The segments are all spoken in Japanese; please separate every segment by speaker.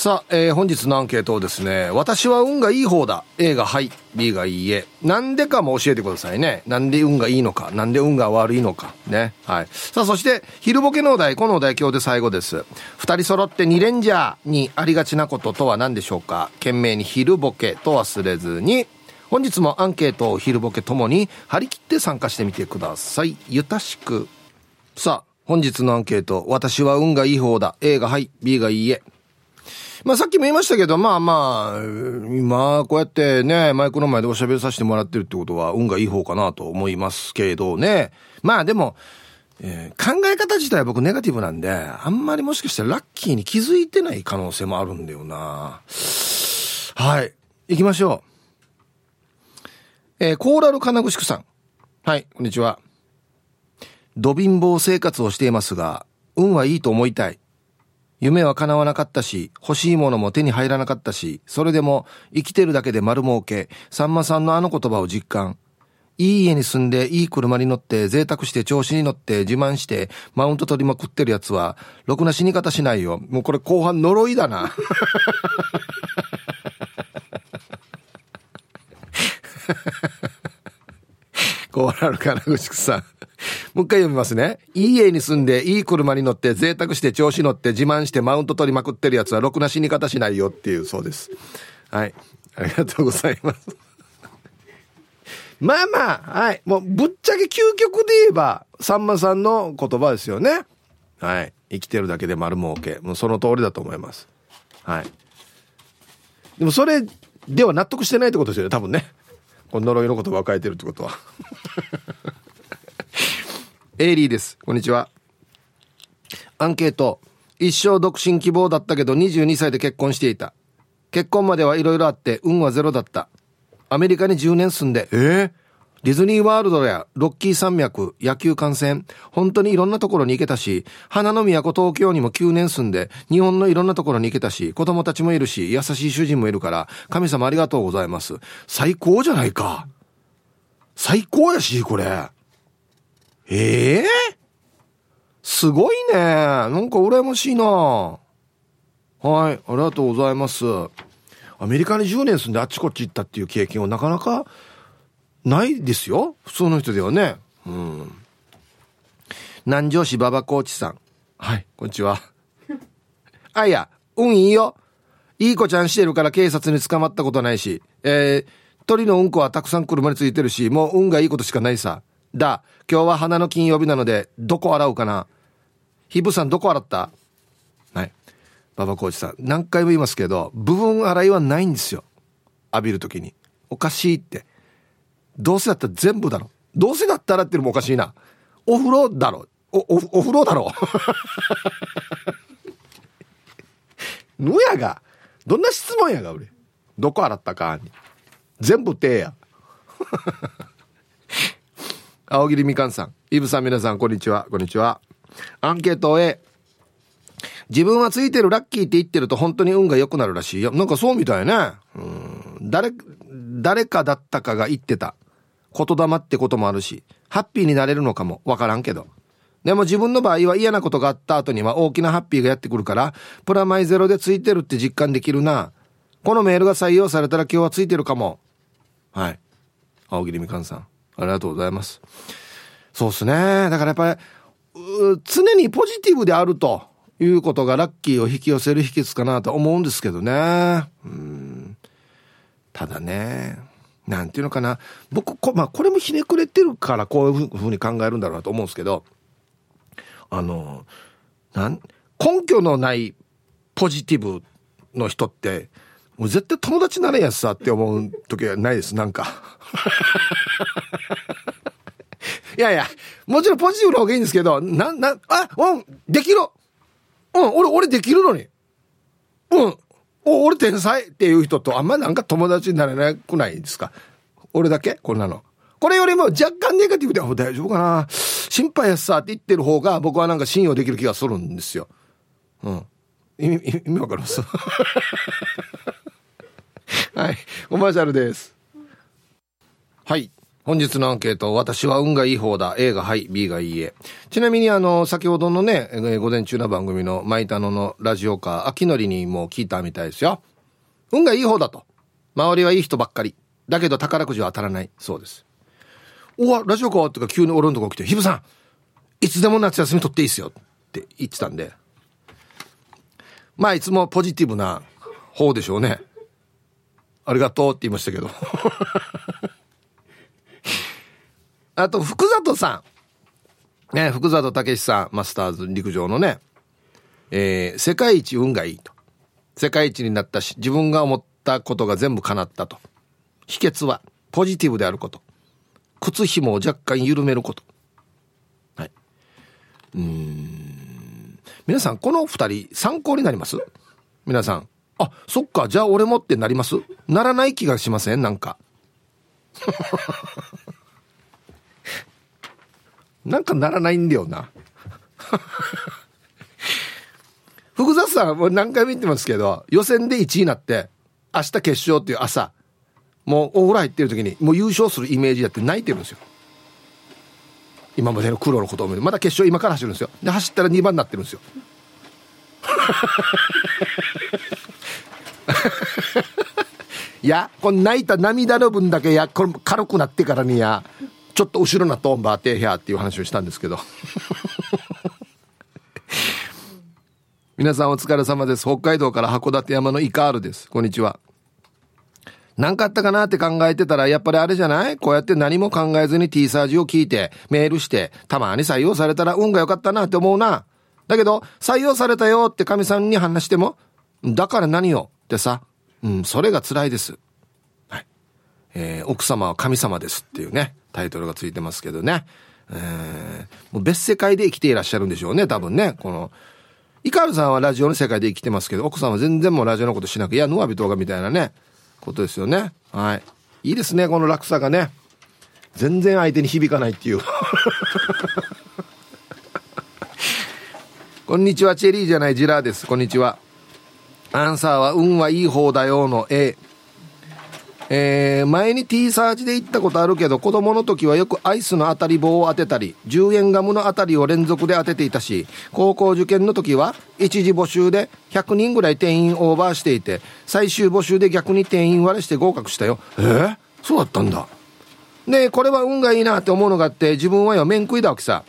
Speaker 1: さあ、えー、本日のアンケートをですね、私は運がいい方だ。A がはい、B がいいえ。なんでかも教えてくださいね。なんで運がいいのか、なんで運が悪いのか。ね。はい。さあ、そして、昼ボケのお題、このお題今日で最後です。二人揃って2レンジャーにありがちなこととは何でしょうか懸命に昼ボケと忘れずに、本日もアンケートを昼ボケともに張り切って参加してみてください。ゆたしく。さあ、本日のアンケート、私は運がいい方だ。A がはい、B がいいえ。まあさっきも言いましたけど、まあまあ、今こうやってね、マイクの前でおしゃべりさせてもらってるってことは運がいい方かなと思いますけどね。まあでも、えー、考え方自体は僕ネガティブなんで、あんまりもしかしたらラッキーに気づいてない可能性もあるんだよな。はい。行きましょう。えー、コーラル金串さん。はい、こんにちは。ド貧乏生活をしていますが、運はいいと思いたい。夢は叶わなかったし、欲しいものも手に入らなかったし、それでも生きてるだけで丸儲け、さんまさんのあの言葉を実感。いい家に住んで、いい車に乗って、贅沢して調子に乗って、自慢して、マウント取りまくってるやつは、ろくな死に方しないよ。もうこれ後半呪いだな。コーラル金口さん。もう一回読みますね。いい家に住んで、いい車に乗って、贅沢して調子乗って、自慢してマウント取りまくってるやつは、ろくな死に方しないよっていうそうです。はい。ありがとうございます。まあまあ、はい。もう、ぶっちゃけ究極で言えば、さんまさんの言葉ですよね。はい。生きてるだけで丸儲け。もうその通りだと思います。はい。でもそれでは納得してないってことですよね、多分ね。この呪いの言葉を書いてるってことは。エイリーです。こんにちは。アンケート。一生独身希望だったけど22歳で結婚していた。結婚まではいろいろあって運はゼロだった。アメリカに10年住んで、えー、ディズニーワールドやロッキー山脈、野球観戦、本当にいろんなところに行けたし、花の都東京にも9年住んで、日本のいろんなところに行けたし、子供たちもいるし、優しい主人もいるから、神様ありがとうございます。最高じゃないか。最高やし、これ。ええー、すごいね。なんか羨ましいな。はい、ありがとうございます。アメリカに10年住んであっちこっち行ったっていう経験はなかなかないですよ。普通の人ではね。うん。南城市馬場コーチさん。はい、こんにちは。あ、いや、運いいよ。いい子ちゃんしてるから警察に捕まったことないし、えー、鳥のうんこはたくさん車についてるし、もう運がいいことしかないさ。だ、今日は花の金曜日なので、どこ洗うかなひぶさんどこ洗った？はい。馬場コーチさん、何回も言いますけど、部分洗いはないんですよ。浴びるときに。おかしいって。どうせだったら全部だろ。どうせだったらってのもおかしいな。お風呂だろ。お、お、お風呂だろ。ぬやが。どんな質問やが、俺。どこ洗ったかに。全部手や。青桐みかんさん。イブさん皆さん、こんにちは。こんにちは。アンケート A。自分はついてるラッキーって言ってると本当に運が良くなるらしいよ。なんかそうみたいね。うん。誰、誰かだったかが言ってた。言霊ってこともあるし、ハッピーになれるのかもわからんけど。でも自分の場合は嫌なことがあった後には大きなハッピーがやってくるから、プラマイゼロでついてるって実感できるな。このメールが採用されたら今日はついてるかも。はい。青桐みかんさん。ありがとうございます。そうっすね。だからやっぱり、常にポジティブであるということがラッキーを引き寄せる秘訣かなと思うんですけどね。うん。ただね、なんていうのかな。僕、こまあ、これもひねくれてるからこういうふうに考えるんだろうなと思うんですけど、あの、なん、根拠のないポジティブの人って、もう絶対友達になれやつさって思う時はないです、なんか。いやいや、もちろんポジティブの方がいいんですけど、な、な、あ、うん、できるうん、俺、俺できるのに。うん。お、俺天才っていう人とあんまなんか友達になれなくないですか？俺だけ？こんなの。これよりも若干ネガティブで、大丈夫かな心配やさって言ってる方が僕はなんか信用できる気がするんですよ。うん。意味、意味わかります？はい。コマーシャルです。はい。本日のアンケート、私は運がいい方だ。A がはい、B がいいえ。ちなみにあの、先ほどのねえ、午前中の番組のマイタノのラジオカー、秋のりにも聞いたみたいですよ。運がいい方だと。周りはいい人ばっかり。だけど宝くじは当たらない。そうです。おわ、ラジオカーってか急に俺のとこ来て、ヒブさん、いつでも夏休み取っていいっすよって言ってたんで。まあ、いつもポジティブな方でしょうね。ありがとうって言いましたけど。あと、福里さん。ね、福里武さん、マスターズ陸上のね、えー、世界一運がいいと。世界一になったし、自分が思ったことが全部叶ったと。秘訣は、ポジティブであること。靴紐を若干緩めること。はい。うん。皆さん、この二人、参考になります？皆さん。あ、そっか、じゃあ俺もってなります？ならない気がしません？なんか。なんかならないんだよな。福雑さんもう何回も言ってますけど、予選で1位になって、明日決勝っていう朝、もうお風呂入ってる時に、もう優勝するイメージやって泣いてるんですよ。今までの苦労のことを見て、まだ決勝今から走るんですよ。で、走ったら2番になってるんですよ。いや、この泣いた涙の分だけや、これ軽くなってからにや、ちょっと後ろなトンバーテーヒャーっていう話をしたんですけど。皆さんお疲れ様です。北海道から函館山のイカールです。こんにちは。何かあったかなって考えてたらやっぱりあれじゃない？こうやって何も考えずに T サージを聞いてメールしてたまに採用されたら運が良かったなって思うな。だけど採用されたよって神さんに話してもだから何よってさうんそれが辛いですはいえー、奥様は神様ですっていうねタイトルがついてますけどね。えー、もう別世界で生きていらっしゃるんでしょうね、多分ね。この、イカールさんはラジオの世界で生きてますけど、奥さんは全然もうラジオのことしなく、いや、ノアビトがみたいなね、ことですよね。はい。いいですね、この落差がね。全然相手に響かないっていう。こんにちは、チェリーじゃないジラーです。こんにちは。アンサーは運はいい方だよの A。えー、前に T サーチで行ったことあるけど子供の時はよくアイスの当たり棒を当てたり10円ガムの当たりを連続で当てていたし高校受験の時は一時募集で100人ぐらい定員オーバーしていて最終募集で逆に定員割れして合格したよえー、そうだったんだでこれは運がいいなって思うのがあって自分はよ面食いだわけさ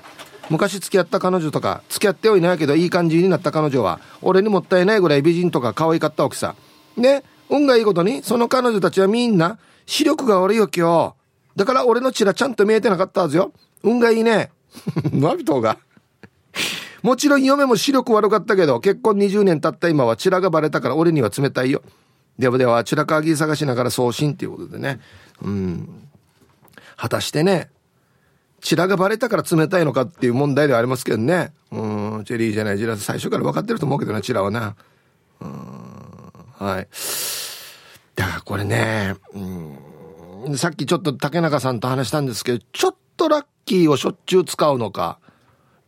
Speaker 1: 昔付き合った彼女とか付き合ってはいないけどいい感じになった彼女は俺にもったいないぐらい美人とか可愛かったわけさね運がいいことに、その彼女たちはみんな、視力が悪いよ今日。だから俺のチラちゃんと見えてなかったはずよ。運がいいね。ナビトが。もちろん嫁も視力悪かったけど、結婚20年経った今はチラがバレたから俺には冷たいよ。ではでは、チラギ探しながら送信っていうことでね。うん。果たしてね、チラがバレたから冷たいのかっていう問題ではありますけどね。うん、チェリーじゃない、ジラ最初から分かってると思うけどな、チラはな。うん、はい。だからこれね、うん、さっきちょっと竹中さんと話したんですけど、ちょっとラッキーをしょっちゅう使うのか、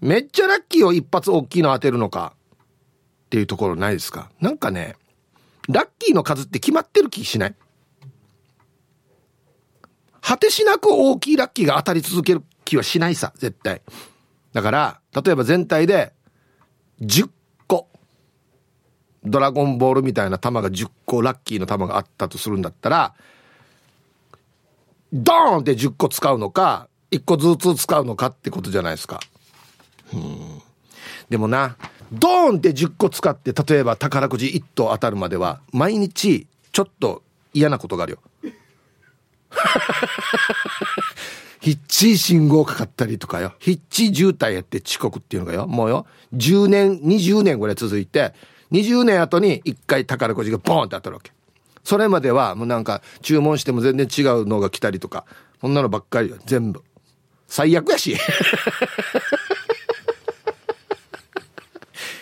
Speaker 1: めっちゃラッキーを一発大きいの当てるのか、っていうところないですか？なんかね、ラッキーの数って決まってる気しない？果てしなく大きいラッキーが当たり続ける。気はしないさ、絶対。だから、例えば全体で10個ドラゴンボールみたいな弾が10個ラッキーの弾があったとするんだったら、ドーンって10個使うのか、1個ずつ使うのかってことじゃないですか。うん。でもな、ドーンって10個使って、例えば宝くじ1等当たるまでは、毎日ちょっと嫌なことがあるよ。ヒッチ信号かかったりとかよ。ヒッチ渋滞やって遅刻っていうのがよ。もうよ。10年、20年ぐらい続いて、20年後に1回宝くじがボーンって当たるわけ。それまではもうなんか注文しても全然違うのが来たりとか、こんなのばっかりよ、全部。最悪やし。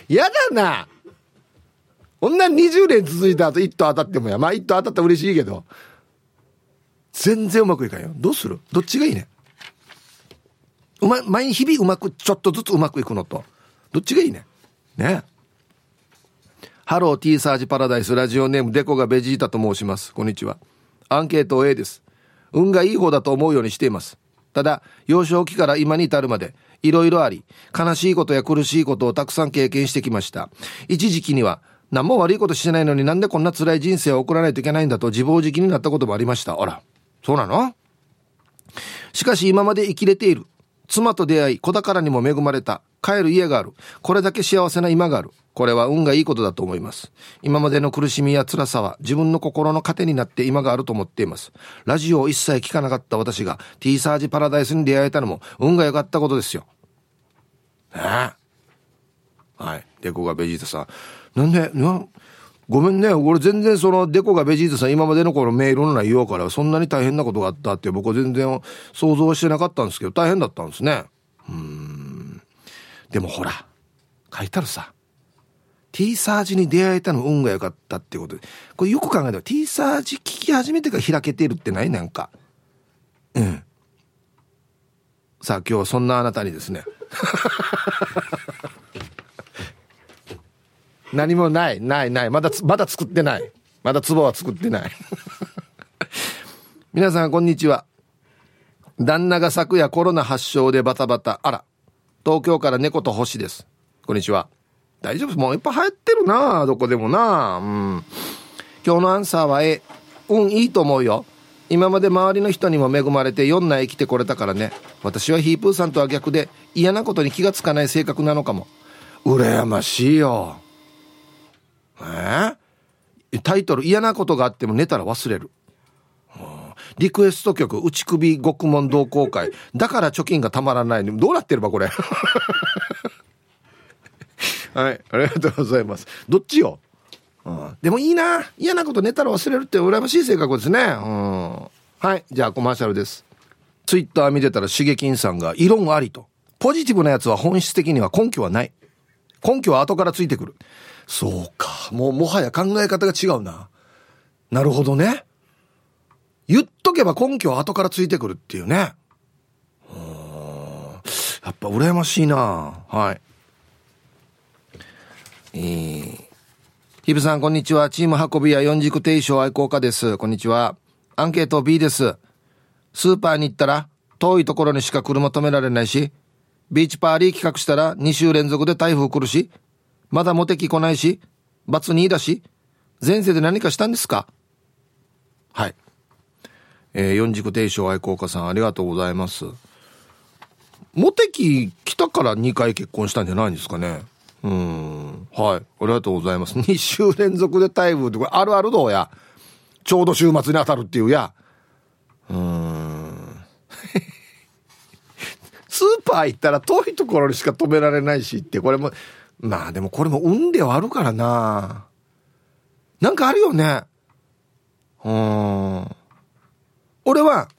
Speaker 1: やだな。こんな20年続いた後1等当たってもや。まあ1等当たったら嬉しいけど。全然うまくいかんよ。どうする？どっちがいいね？うま、毎日々うまく、ちょっとずつうまくいくのと。どっちがいいね？ね。ハロー T サージパラダイスラジオネームデコがベジータと申します。こんにちは。アンケート A です。運がいい方だと思うようにしていますただ幼少期から今に至るまでいろいろあり悲しいことや苦しいことをたくさん経験してきました一時期には何も悪いことしてないのになんでこんな辛い人生を送らないといけないんだと自暴自棄になったこともありましたあらそうなの？しかし今まで生きれている妻と出会い子宝にも恵まれた。帰る家がある。これだけ幸せな今がある。これは運がいいことだと思います。今までの苦しみや辛さは自分の心の糧になって今があると思っています。ラジオを一切聞かなかった私が T サージパラダイスに出会えたのも運が良かったことですよ。ねはい。デコがベジータさん。なんでなごめんね。俺全然そのデコがベジータさん今までの頃メールの内容からそんなに大変なことがあったって僕は全然想像してなかったんですけど大変だったんですね。うん。でもほら、書いてあるさ。T サージに出会えたの運が良かったってことで。これよく考えたら T サージ聞き始めてから開けてるってないなんか。うん。さあ今日はそんなあなたにですね。何もない、ない、ない。まだ、まだ作ってない。まだ壺は作ってない。皆さん、こんにちは。旦那が昨夜コロナ発症でバタバタ。あら。東京から猫と星です。こんにちは。大丈夫？もういっぱい流行ってるなどこでもなうん。今日のアンサーは A。うん、いいと思うよ。今まで周りの人にも恵まれて4内生きてこれたからね。私はヒープーさんとは逆で嫌なことに気がつかない性格なのかも。羨ましいよ。え？ー、タイトル嫌なことがあっても寝たら忘れる。リクエスト曲、内首獄門同好会。だから貯金がたまらない。どうなってればこれ？はい、ありがとうございます。どっちよ、うん、でもいいな。嫌なこと寝たら忘れるって羨ましい性格ですね。うん。はい、じゃあコマーシャルです。ツイッター見てたら、しげきんさんが異論ありと。ポジティブなやつは本質的には根拠はない。根拠は後からついてくる。そうか。もうもはや考え方が違うな。なるほどね。言っとけば根拠は後からついてくるっていうね。やっぱ羨ましいなはい。えー、ヒブさん、こんにちは。チーム運び屋四軸定称愛好家です。こんにちは。アンケート B です。スーパーに行ったら、遠いところにしか車止められないし、ビーチパーリー企画したら2週連続で台風来るし、まだモテ期来ないし、バツ2だし、前世で何かしたんですか？はい。えー、四軸定称愛好家さんありがとうございます。モテ期来たから2回結婚したんじゃないんですかね？うん。はい。ありがとうございます。2週連続で台風ってこれあるあるどうや？ちょうど週末に当たるっていうや。うん。スーパー行ったら遠いところにしか止められないしって、これも、まあでもこれも運ではあるからな。なんかあるよね。うん。俺は、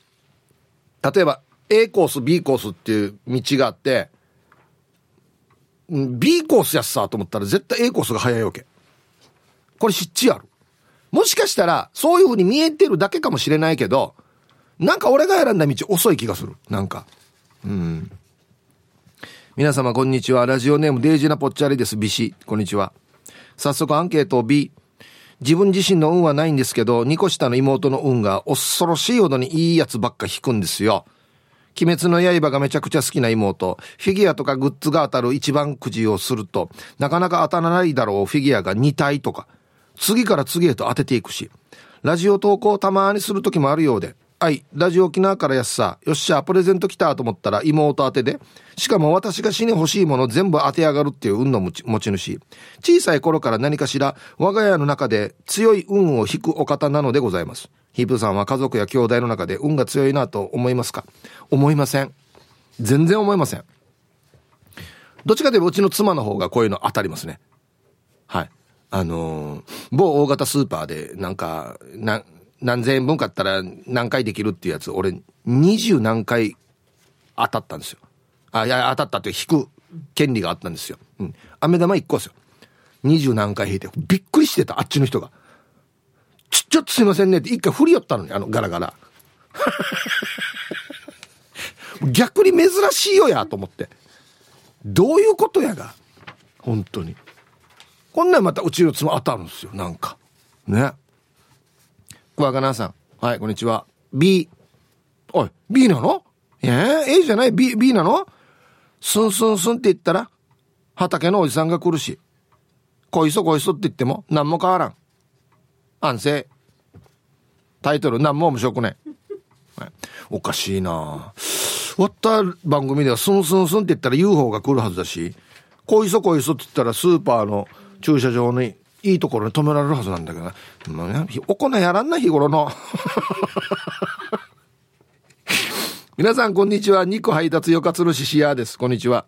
Speaker 1: 例えば A コース、B コースっていう道があって、B コースやっさと思ったら絶対 A コースが早いわけ。これ湿地ある。もしかしたら、そういう風に見えてるだけかもしれないけど、なんか俺が選んだ道遅い気がする。なんか。うん。皆様こんにちは。ラジオネームデイジーナポッチャリです。ビシ。こんにちは。早速アンケートを B。自分自身の運はないんですけど、2個下の妹の運が恐ろしいほどにいいやつばっか引くんですよ。鬼滅の刃がめちゃくちゃ好きな妹、フィギュアとかグッズが当たる一番くじをすると、なかなか当たらないだろうフィギュアが2体とか、次から次へと当てていくし、ラジオ投稿たまにする時もあるようで、はい、ラジオ沖縄からやっさ、よっしゃ、プレゼント来たと思ったら妹当てで、しかも私が死に欲しいもの全部当て上がるっていう運の持ち主。小さい頃から何かしら、我が家の中で強い運を引くお方なのでございます。ヒープさんは家族や兄弟の中で運が強いなと思いますか？思いません。全然思いません。どっちかというとうちの妻の方がこういうの当たりますね。はい。あのー、某大型スーパーでなんか、な、何千円分買ったら何回できるっていうやつ、俺、二十何回当たったんですよ。あ、いや、当たったって引く権利があったんですよ。うん。飴玉一個ですよ。二十何回引いて、びっくりしてた、あっちの人が。ちょ、ちょっとすいませんねって一回振り寄ったのに、あの、ガラガラ。逆に珍しいよや、と思って。どういうことやが。本当に。こんなんまたうちの妻当たるんですよ、なんか。ね。クワガナさん。はい、こんにちは。B。おい、B なの？え？ー、A じゃない ?B、B なの？スンスンスンって言ったら、畑のおじさんが来るし、こいそこいそって言っても何も変わらん。安静。タイトル何も面白くない。おかしいな終わった番組ではスンスンスンって言ったら UFO が来るはずだし、こいそこいそって言ったらスーパーの駐車場にいいところに止められるはずなんだけど、ね、おこなやらんな日頃の。皆さんこんにちは。肉配達よかつるししやです。こんにちは。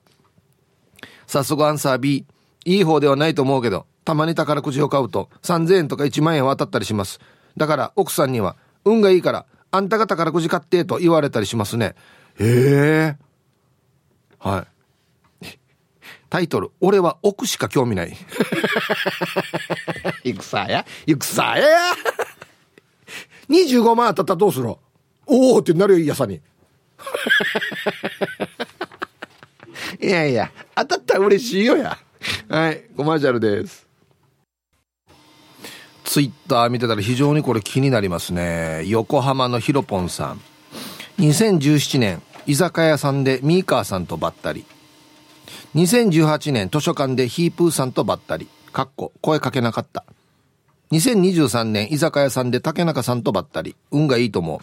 Speaker 1: 早速アンサー B。いい方ではないと思うけど、たまに宝くじを買うと3000円とか1万円は当たったりします。だから奥さんには、運がいいから、あんたが宝くじ買ってと言われたりしますね。へえ。はい。タイトル、俺は奥しか興味ない。戦や戦や25万当たったらどうする？おおってなるよ、いやさに。いやいや、当たったら嬉しいよや。はい、コマーシャルです。ツイッター見てたら非常にこれ気になりますね。横浜のヒロポンさん。2017年、居酒屋さんでミーカーさんとばったり。2018年、図書館でヒープーさんとばったり。かっこ、声かけなかった。2023年、居酒屋さんで竹中さんとばったり。運がいいと思う。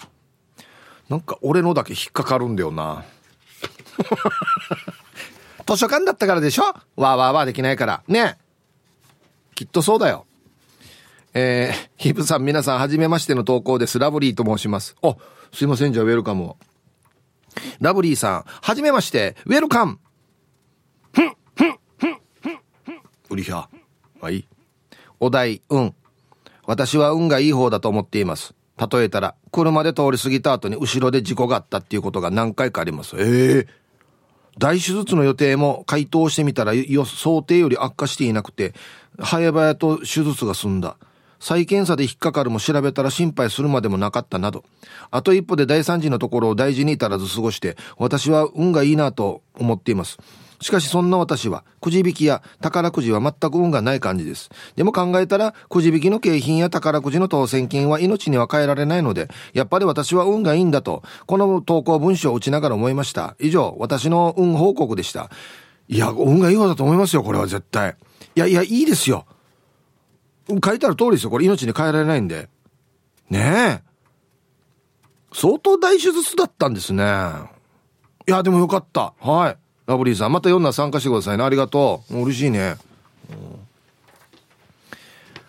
Speaker 1: なんか俺のだけ引っかかるんだよな。図書館だったからでしょ？わーわーわーできないから。ねきっとそうだよ。えー、ヒブさん皆さん、はじめましての投稿です。ラブリーと申します。あ、すいません、じゃあウェルカムを。ラブリーさん、はじめまして、ウェルカムうりひゃ。はい。お題、うん。私は運がいい方だと思っています。例えたら、車で通り過ぎた後に後ろで事故があったっていうことが何回かあります。ええー、大手術の予定も回答してみたら想定より悪化していなくて、早々と手術が済んだ。再検査で引っかかるも調べたら心配するまでもなかったなど、あと一歩で大惨事のところを大事に至らず過ごして、私は運がいいなと思っています。しかしそんな私は、くじ引きや宝くじは全く運がない感じです。でも考えたら、くじ引きの景品や宝くじの当選金は命には変えられないので、やっぱり私は運がいいんだと、この投稿文章を打ちながら思いました。以上、私の運報告でした。いや、運がいい方だと思いますよ、これは絶対。いやいや、いいですよ。書いてある通りですよ。これ命に変えられないんで。ねえ。相当大手術だったんですね。いや、でもよかった。はい。ラブリーさん、また読んだ参加してくださいね。ありがとう。嬉しいね。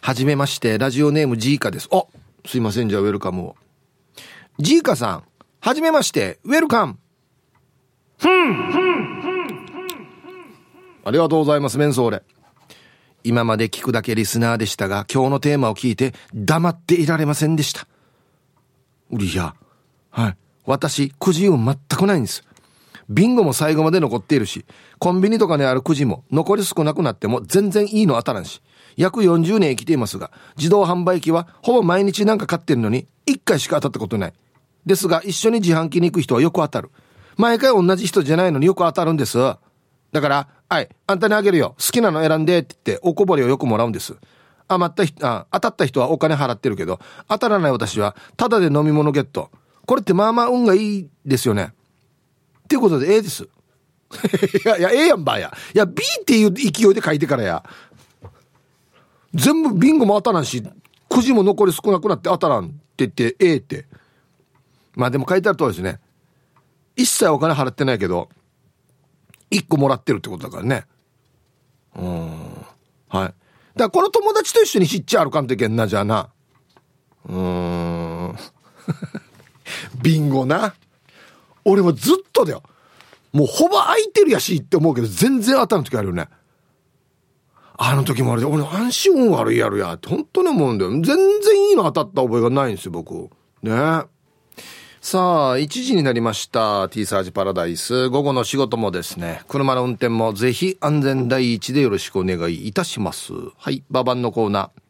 Speaker 1: はじめまして、ラジオネームジーカです。あ、すいません、じゃあウェルカムを。ジーカさん、はじめまして、ウェルカム。ふん、ふん、ありがとうございます、メンソーレ。今まで聞くだけリスナーでしたが、今日のテーマを聞いて黙っていられませんでした。うりや。はい。私、くじ運全くないんです。ビンゴも最後まで残っているし、コンビニとかにあるくじも残り少なくなっても全然いいの当たらんし、約40年生きていますが、自動販売機はほぼ毎日なんか買ってるのに、1回しか当たったことない。ですが、一緒に自販機に行く人はよく当たる。毎回同じ人じゃないのによく当たるんです。だから、はい、あんたにあげるよ。好きなの選んでって言って、おこぼれをよくもらうんです。余った人、あ、当たった人はお金払ってるけど、当たらない私は、ただで飲み物ゲット。これってまあまあ運がいいですよね。っていうことで A です。いや、いや、A やんばや。いや、B っていう勢いで書いてからや。全部ビンゴも当たらんし、くじも残り少なくなって当たらんって言って A って。まあでも書いてある通りですね。一切お金払ってないけど、一個もらってるってことだからね。うん。はい。だからこの友達と一緒に知っちゃあるかんといけんな、じゃあな。うん。ビンゴな。俺もずっとだよ。もうほぼ空いてるやしって思うけど、全然当たる時あるよね。あの時もあれで、俺安心運悪いやるやって、本当に思うんだよ。全然いいの当たった覚えがないんですよ、僕。ねさあ、1時になりました。T サージパラダイス。午後の仕事もですね、車の運転もぜひ安全第一でよろしくお願いいたします。はい、ババンのコーナー。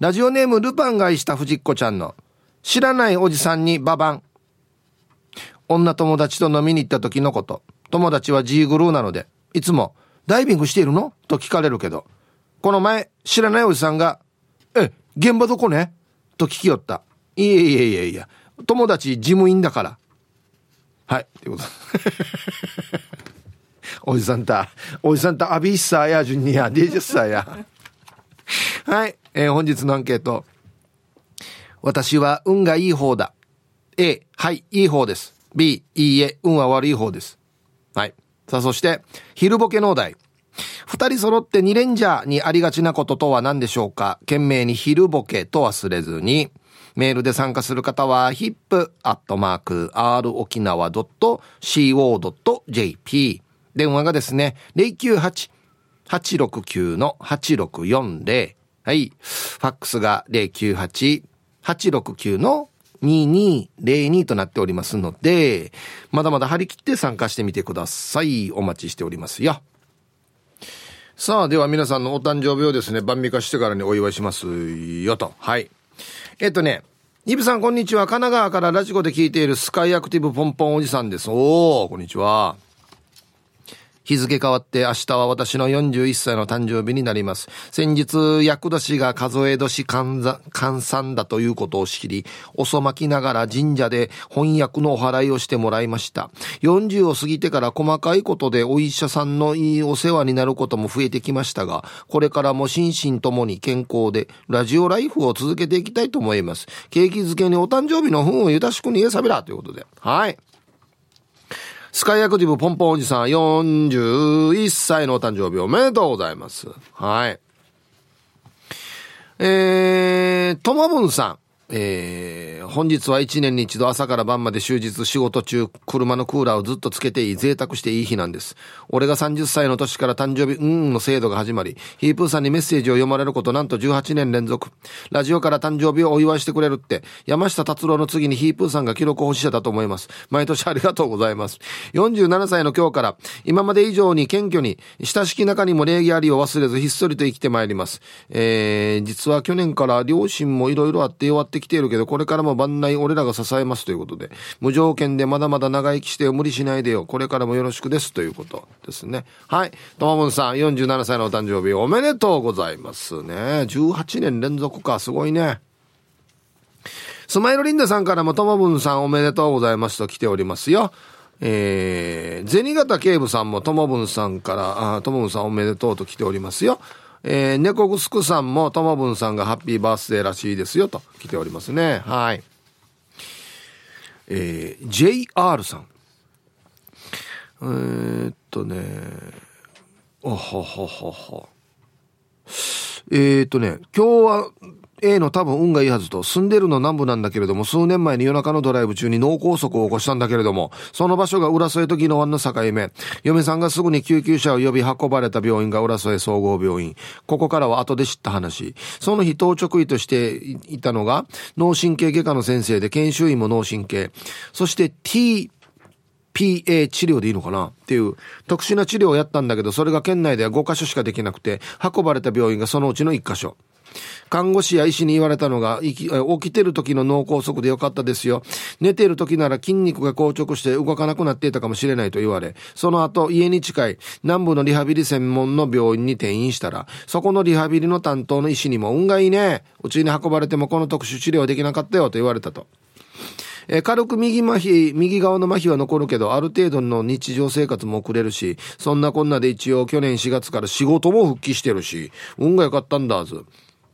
Speaker 1: ラジオネームルパンが愛した藤子ちゃんの、知らないおじさんにババン。女友達と飲みに行った時のこと。友達は G グルーなので、いつも、ダイビングしているの？と聞かれるけど、この前、知らないおじさんが、え、現場どこね？と聞きよった。いえいえいえいや、友達事務員だから。はいということ。おじさんたおじさんたアビッサーやジュニアディジェッサーや。はい、えー、本日のアンケート。私は運がいい方だ。A はいいい方です。B いいえ運は悪い方ですはいさあそして昼ボケのお題二人揃って二レンジャーにありがちなこととは何でしょうか？懸命に昼ボケと忘れずに。メールで参加する方は、hip.rokinawa.co.jp。電話がですね、098-869-8640。はい。ファックスが098-869 2202となっておりますので、まだまだ張り切って参加してみてください。お待ちしておりますよ。さあ、では皆さんのお誕生日をですね、晩味化してからにお祝いしますよと。はい。えっとね、イブさんこんにちは。神奈川からラジコで聞いているスカイアクティブポンポンおじさんです。おー、こんにちは。日付変わって明日は私の41歳の誕生日になります。先日、厄年が数え年換算だということを知り、遅まきながら神社で翻訳のお祓いをしてもらいました。40を過ぎてから細かいことでお医者さんのいいお世話になることも増えてきましたが、これからも心身ともに健康で、ラジオライフを続けていきたいと思います。景気づけにお誕生日の運をゆたしくにえさびらということで。はい。スカイアクティブポンポンおじさん41歳のお誕生日おめでとうございます。はい。えー、ともぶんさん。えー、本日は一年に一度朝から晩まで終日仕事中、車のクーラーをずっとつけていい、贅沢していい日なんです。俺が30歳の年から誕生日、うんの制度が始まり、ヒープーさんにメッセージを読まれることなんと18年連続。ラジオから誕生日をお祝いしてくれるって、山下達郎の次にヒープーさんが記録保持者だと思います。毎年ありがとうございます。47歳の今日から、今まで以上に謙虚に、親しき中にも礼儀ありを忘れずひっそりと生きてまいります。えー、実は去年から両親もいろいろあって弱ってきているけど、これからも万内俺らが支えますということで、無条件でまだまだ長生きしてよ無理しないでよ。これからもよろしくですということですね。はい。ともぶんさん、47歳のお誕生日おめでとうございますね。18年連続か、すごいね。スマイルリンダさんからもともぶんさんおめでとうございますと来ておりますよ。えー、銭形警部さんもともぶんさんから、あともぶんさんおめでとうと来ておりますよ。えー、猫ぐすくさんもともぶんさんがハッピーバースデーらしいですよと来ておりますね。はい。えー、JR さん。えー、っとね、あはははは。えー、っとね、今日は A の多分運がいいはずと、住んでるの南部なんだけれども、数年前に夜中のドライブ中に脳梗塞を起こしたんだけれども、その場所が浦添と宜野湾の境目。嫁さんがすぐに救急車を呼び運ばれた病院が浦添総合病院。ここからは後で知った話。その日当直医としていたのが、脳神経外科の先生で、研修医も脳神経。そして T、PA 治療でいいのかな？っていう特殊な治療をやったんだけど、それが県内では5カ所しかできなくて、運ばれた病院がそのうちの1カ所。看護師や医師に言われたのが、起きてる時の脳梗塞でよかったですよ。寝てる時なら筋肉が硬直して動かなくなっていたかもしれないと言われ、その後家に近い南部のリハビリ専門の病院に転院したら、そこのリハビリの担当の医師にも運がいいね。うちに運ばれてもこの特殊治療はできなかったよと言われたと。え、軽く右麻痺、右側の麻痺は残るけど、ある程度の日常生活も送れるし、そんなこんなで一応去年4月から仕事も復帰してるし、運が良かったんだず。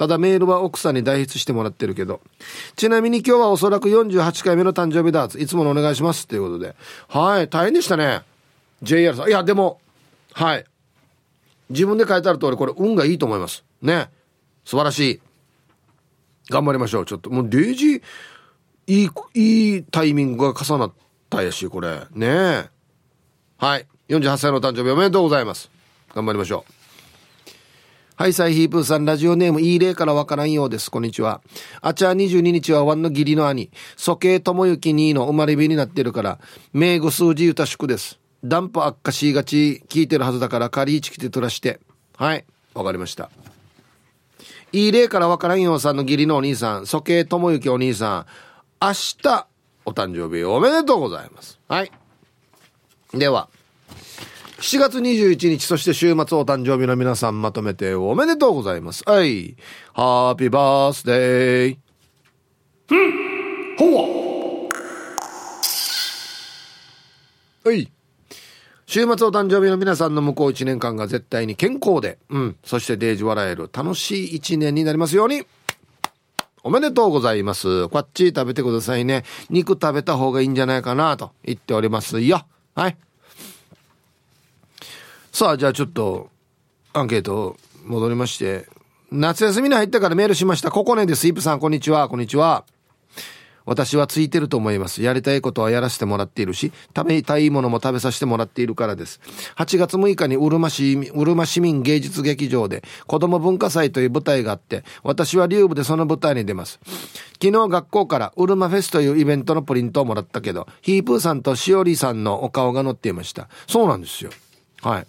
Speaker 1: ただメールは奥さんに代筆してもらってるけど。ちなみに今日はおそらく48回目の誕生日だ。いつものお願いします。ということで。はい、大変でしたね。JR さん。いや、でも、はい。自分で書いてある通り、これ運がいいと思います。ね。素晴らしい。頑張りましょう。ちょっと、もう0時、いい、いいタイミングが重なったやし、これ。ねはい。48歳の誕生日おめでとうございます。頑張りましょう。はい、サイヒープーさん、ラジオネーム、いい例からわからんようです。こんにちは。あちゃ22日はワンの義理の兄、蘇慶智之にの生まれ日になってるから、名語数字歌宿です。ダンプ悪化しがち聞いてるはずだから、仮位置来て取らして。はい、わかりました。いい例からわからんようさんの義理のお兄さん、蘇慶智之お兄さん、明日、お誕生日おめでとうございます。はい。では、7月21日、そして週末お誕生日の皆さんまとめておめでとうございます。はい。ハッピーバースデー。んほわはい週末お誕生日の皆さんの向こう1年間が絶対に健康で、うん、そしてデージ笑える楽しい1年になりますように。おめでとうございます。こっち食べてくださいね。肉食べた方がいいんじゃないかなと言っておりますよ。はい。さあ、じゃあちょっと、アンケート戻りまして。夏休みに入ったからメールしました。ここねです。イプさん、こんにちは。こんにちは。私はついてると思います。やりたいことはやらせてもらっているし、食べたいものも食べさせてもらっているからです。8月6日にうるま市、うるま市民芸術劇場で子供文化祭という舞台があって、私は竜部でその舞台に出ます。昨日学校からうるまフェスというイベントのプリントをもらったけど、ヒープーさんとしおりさんのお顔が載っていました。そうなんですよ。はい。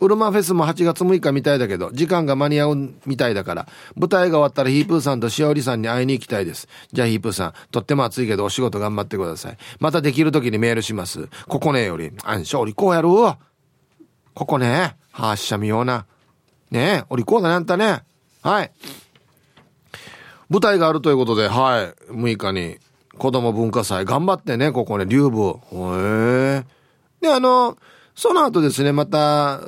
Speaker 1: ウルマフェスも8月6日みたいだけど、時間が間に合うみたいだから、舞台が終わったらヒープーさんとしおりさんに会いに行きたいです。じゃあヒープーさん、とっても暑いけどお仕事頑張ってください。またできる時にメールします。ここねより、あんしょ、おりこうやるここね、はっしゃみような。ねえ、おりこうだね、あんたね。はい。舞台があるということで、はい、6日に、子供文化祭、頑張ってね、ここね、竜部。へえ。で、あの、その後ですね、また、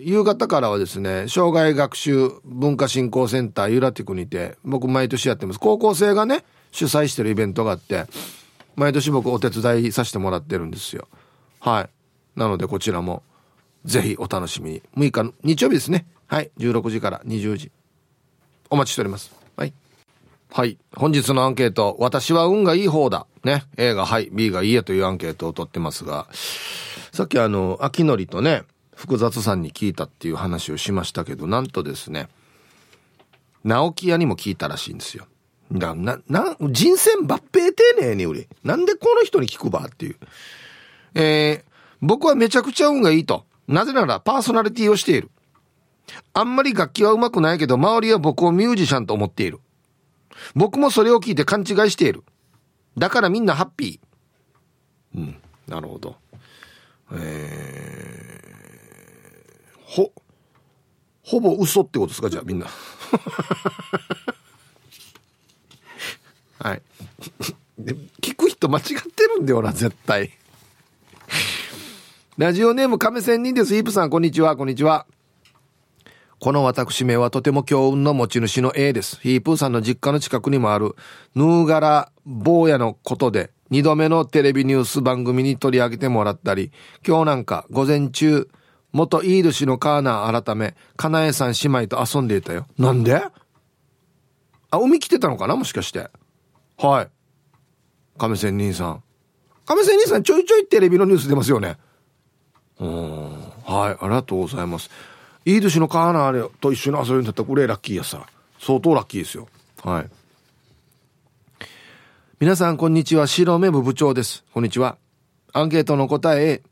Speaker 1: 夕方からはですね、障害学習文化振興センターユラティクにて、僕毎年やってます。高校生がね、主催してるイベントがあって、毎年僕お手伝いさせてもらってるんですよ。はい。なのでこちらも、ぜひお楽しみに。6日の、日曜日ですね。はい。16時から20時。お待ちしております。はい。本日のアンケート、私は運がいい方だ。ね。A がはい、B がいいえというアンケートを取ってますが、さっきあの、秋のりとね、複雑さんに聞いたっていう話をしましたけど、なんとですね、直木屋にも聞いたらしいんですよ。だな、な、人選抜兵丁寧に売り。なんでこの人に聞くばっていう。えー、僕はめちゃくちゃ運がいいと。なぜならパーソナリティをしている。あんまり楽器は上手くないけど、周りは僕をミュージシャンと思っている。僕もそれを聞いて勘違いしている。だからみんなハッピー。うん、なるほど。えー、ほ、ほぼ嘘ってことですか？じゃあみんな。はい。聞く人間違ってるんだよな、絶対。ラジオネーム亀仙人です。イープさん、こんにちは、こんにちは。この私名はとても強運の持ち主の A です。ヒープーさんの実家の近くにもある、ヌーガラ坊やのことで、二度目のテレビニュース番組に取り上げてもらったり、今日なんか午前中、元イード氏のカーナー改め、かなえさん姉妹と遊んでいたよ。なんで？あ、海来てたのかな？もしかして。はい。亀仙人さん。亀仙人さんちょいちょいテレビのニュース出ますよね。うん。はい。ありがとうございます。イード氏のカーナーと一緒に遊びになったらこれラッキーやさ。相当ラッキーですよ。はい。皆さんこんにちは。白目部部長です。こんにちは。アンケートの答え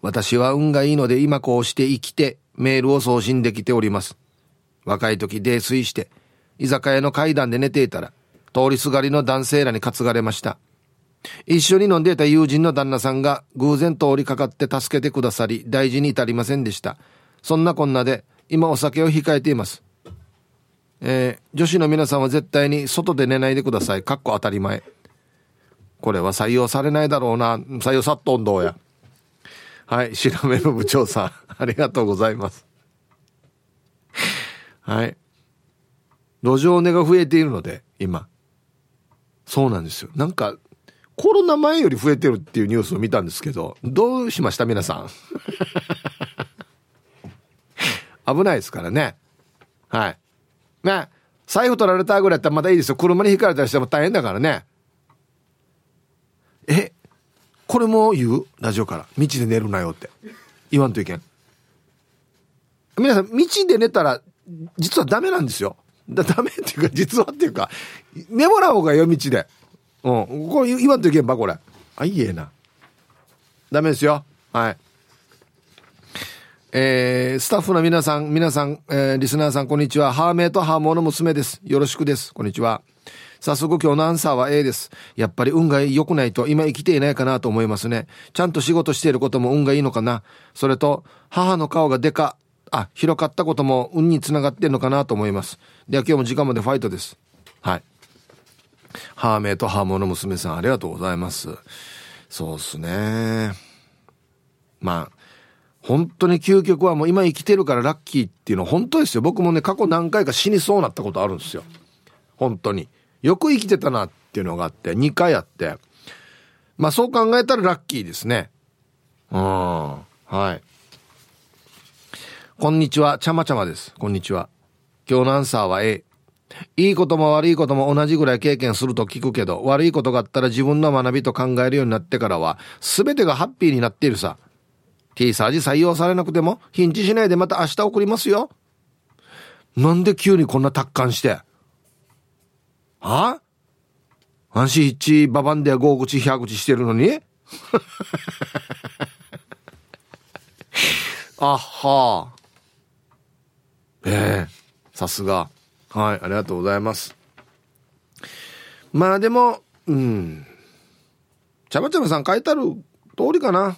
Speaker 1: 私は運がいいので今こうして生きてメールを送信できております。若い時泥酔して居酒屋の階段で寝ていたら通りすがりの男性らに担がれました。一緒に飲んでいた友人の旦那さんが偶然通りかかって助けてくださり大事に至りませんでした。そんなこんなで今お酒を控えていますえー、女子の皆さんは絶対に外で寝ないでください。かっこ当たり前。これは採用されないだろうな。採用さっとんどうや。はい。白目の部長さん、ありがとうございます。はい。路上寝が増えているので、今。そうなんですよ。なんか、コロナ前より増えてるっていうニュースを見たんですけど、どうしました？皆さん。危ないですからね。はい。ね。財布取られたぐらいやったらまだいいですよ。車に引かれたりしても大変だからね。え、これも言う？ラジオから。道で寝るなよって。言わんといけん。皆さん、道で寝たら、実はダメなんですよ。だダメっていうか、実はっていうか、寝もらうがよ、道で。うん。これ言わんといけんば、これ。あ、いいえな。ダメですよ。はい。えー、スタッフの皆さん、皆さん、えー、リスナーさん、こんにちは。ハーメイとハーモーの娘です。よろしくです。こんにちは。早速今日のアンサーは A です。やっぱり運が良くないと今生きていないかなと思いますね。ちゃんと仕事していることも運がいいのかな。それと、母の顔がでか、あ、広かったことも運につながってるのかなと思います。では今日も時間までファイトです。はい。ハーメイとハーモーの娘さん、ありがとうございます。そうっすね。まあ、本当に究極はもう今生きてるからラッキーっていうのは本当ですよ。僕もね、過去何回か死にそうなったことあるんですよ。本当に。よく生きてたなっていうのがあって、2回あって。まあそう考えたらラッキーですね。うん。はい。こんにちは。ちゃまちゃまです。こんにちは。今日のアンサーは A。いいことも悪いことも同じぐらい経験すると聞くけど、悪いことがあったら自分の学びと考えるようになってからは、全てがハッピーになっているさ。T サージ採用されなくても、ヒンチしないでまた明日送りますよ。なんで急にこんな達観して？は安心一ババンで5口100口してるのに？あはええさすが。はい、ありがとうございます。まあでも、うん。ちゃまちゃまさん書いてある通りかな。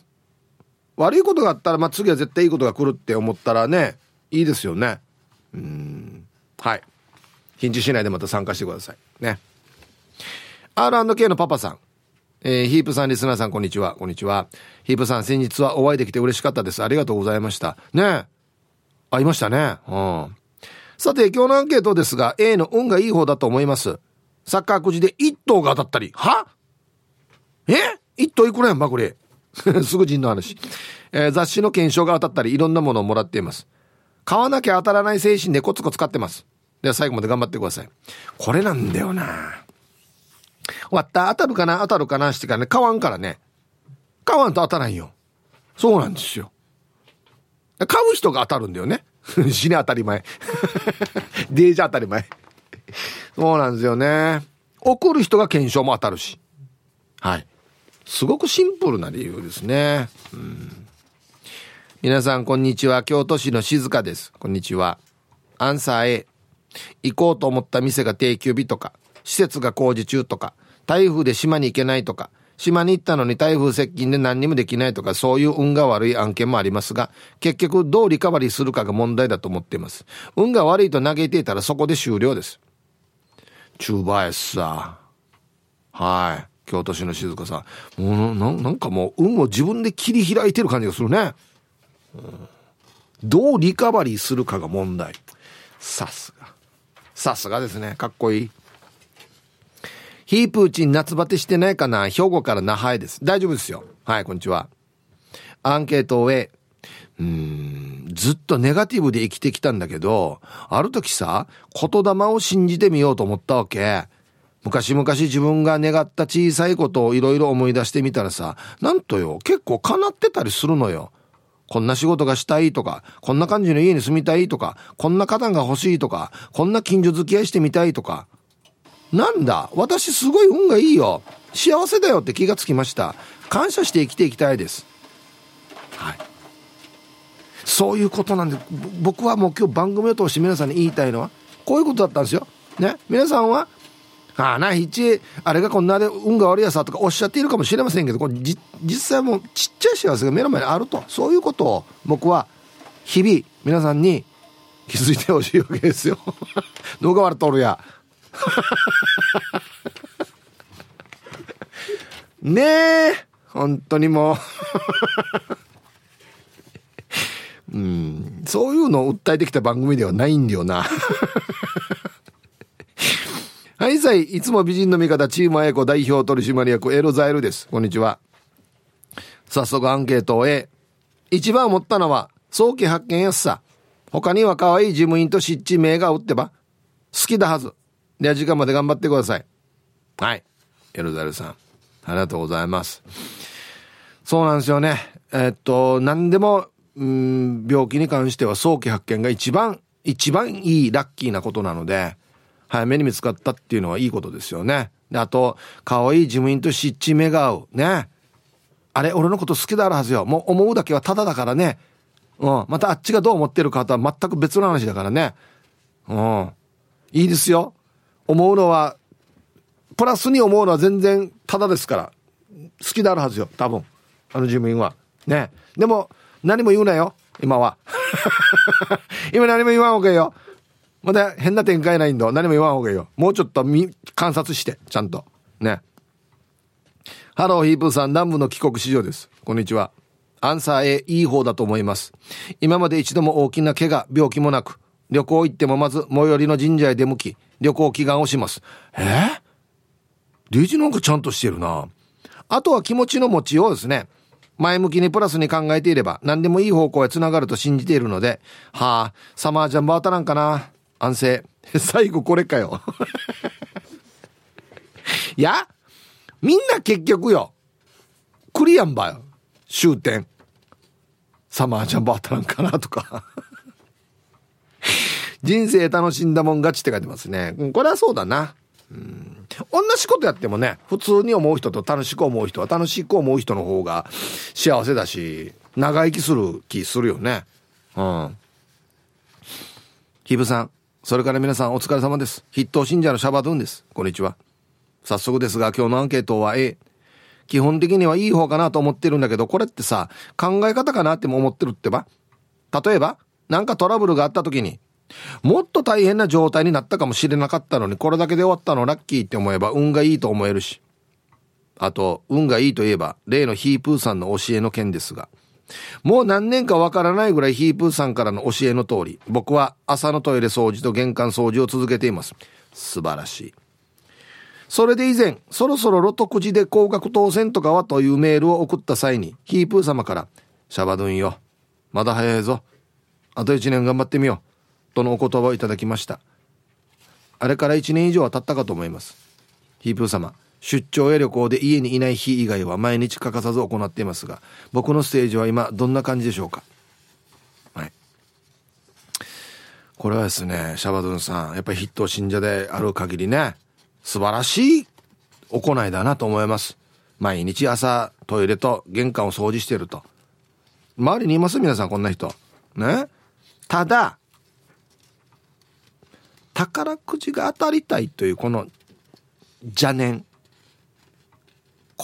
Speaker 1: 悪いことがあったら、まあ、次は絶対いいことが来るって思ったらね、いいですよね。うん。はい。ヒンチしないでまた参加してください。ね。R&K のパパさん。えー、ヒープさん、リスナーさん、こんにちは。こんにちは。ヒープさん、先日はお会いできて嬉しかったです。ありがとうございました。ね会いましたね。うん。さて、今日のアンケートですが、A の運がいい方だと思います。サッカーくじで1頭が当たったり。は？え ?1 頭いくらやんば、これ。すぐ人の話。えー、雑誌の検証が当たったり、いろんなものをもらっています。買わなきゃ当たらない精神でコツコツ買ってます。では最後まで頑張ってください。これなんだよな。終わった、当たるかな？当たるかな？してからね、買わんからね。買わんと当たらんよ。そうなんですよ。買う人が当たるんだよね。死ね当たり前。デージ当たり前。そうなんですよね。送る人が検証も当たるし。はい。すごくシンプルな理由ですね。うん、皆さん、こんにちは。京都市の静香です。こんにちは。アンサー A。行こうと思った店が定休日とか、施設が工事中とか、台風で島に行けないとか、島に行ったのに台風接近で何にもできないとか、そういう運が悪い案件もありますが、結局どうリカバリーするかが問題だと思っています。運が悪いと嘆いていたらそこで終了です。チューバーエスさ。はい。京都市の静香さんもうなんかもう運を自分で切り開いてる感じがするね、うん、どうリカバリーするかが問題さすがさすがですねかっこいいヒープーチン夏バテしてないかな？兵庫から那覇へです霊です。よ。はい、こんにちは。アンケートを終え、うん、ずっとネガティブで生きてきたんだけど、ある時さ、言霊を信じてみようと思ったわけ。昔々自分が願った小さいことをいろいろ思い出してみたらさ、なんとよ、結構叶ってたりするのよ。こんな仕事がしたいとか、こんな感じの家に住みたいとか、こんな方が欲しいとか、こんな近所付き合いしてみたいとか。なんだ、私すごい運がいいよ。幸せだよって気がつきました。感謝して生きていきたいです。はい。そういうことなんで、僕はもう今日番組を通して皆さんに言いたいのは、こういうことだったんですよ。ね。皆さんはああな、一、あれがこんなで運が悪いやさとかおっしゃっているかもしれませんけど、これ実際もちっちゃい幸せが目の前にあると。そういうことを僕は日々皆さんに気づいてほしいわけですよ。動画笑っとるや。ねえ。本当にもう うん、そういうのを訴えてきた番組ではないんだよな。はい、さい、いつも美人の味方、チームあやこ代表取締役、エロザエルです。こんにちは。早速アンケートを A。一番思ったのは、早期発見やすさ。他には可愛い事務員と湿地名が打ってば。好きだはず。では時間まで頑張ってください。はい。エロザエルさん。ありがとうございます。そうなんですよね。えー、っと、何でも、うん、病気に関しては早期発見が一番、一番いいラッキーなことなので、早めに見つかったっていうのはいいことですよね。で、あと、可愛い事務員と湿地目が合う。ね。あれ、俺のこと好きであるはずよ。もう思うだけはただだからね。うん。またあっちがどう思ってるかとは全く別の話だからね。うん。いいですよ。思うのは、プラスに思うのは全然ただですから。好きであるはずよ。多分。あの事務員は。ね。でも、何も言うなよ。今は。今何も言わんほうがいいよ。まだ変な展開ないんだ。何も言わん方がいいよ。もうちょっと観察して、ちゃんと。ね。ハローヒープーさん、南部の帰国子女です。こんにちは。アンサー A、いい方だと思います。今まで一度も大きな怪我、病気もなく、旅行行ってもまず最寄りの神社へ出向き、旅行祈願をします。え？ー、リーチなんかちゃんとしてるな。あとは気持ちの持ちようですね。前向きにプラスに考えていれば何でもいい方向へ繋がると信じているので、はあ、サマージャンバー当たらんかな。安静。最後これかよ。いや、みんな結局よ、クリアンバよ。終点。サマージャンバー当たらんかなとか。人生楽しんだもん勝ちって書いてますね。これはそうだな。うん同じことやってもね、普通に思う人と楽しく思う人は楽しく思う人の方が幸せだし、長生きする気するよね。うん。ヒブさん、それから皆さんお疲れ様です。筆頭信者のシャバドゥンです。こんにちは。早速ですが今日のアンケートは A。基本的にはいい方かなと思ってるんだけど、これってさ、考え方かなっても思ってるってば。例えば、なんかトラブルがあった時に、もっと大変な状態になったかもしれなかったのに、これだけで終わったのラッキーって思えば運がいいと思えるし。あと、運がいいといえば、例のヒープーさんの教えの件ですが、もう何年かわからないぐらいヒープーさんからの教えの通り、僕は朝のトイレ掃除と玄関掃除を続けています。素晴らしい。それで以前、そろそろロトくじで高額当選とかはというメールを送った際に、ヒープー様から、シャバドゥンよ。まだ早いぞ。あと1年頑張ってみよう。とのお言葉をいただきましたあれから1年以上は経ったかと思いますヒープー様出張や旅行で家にいない日以外は毎日欠かさず行っていますが僕のステージは今どんな感じでしょうか？はい。これはですねシャバドゥンさんやっぱり筆頭信者である限りね素晴らしい行いだなと思います。毎日朝トイレと玄関を掃除してると。周りにいます？皆さんこんな人。ね？ただ宝くじが当たりたいというこの邪念。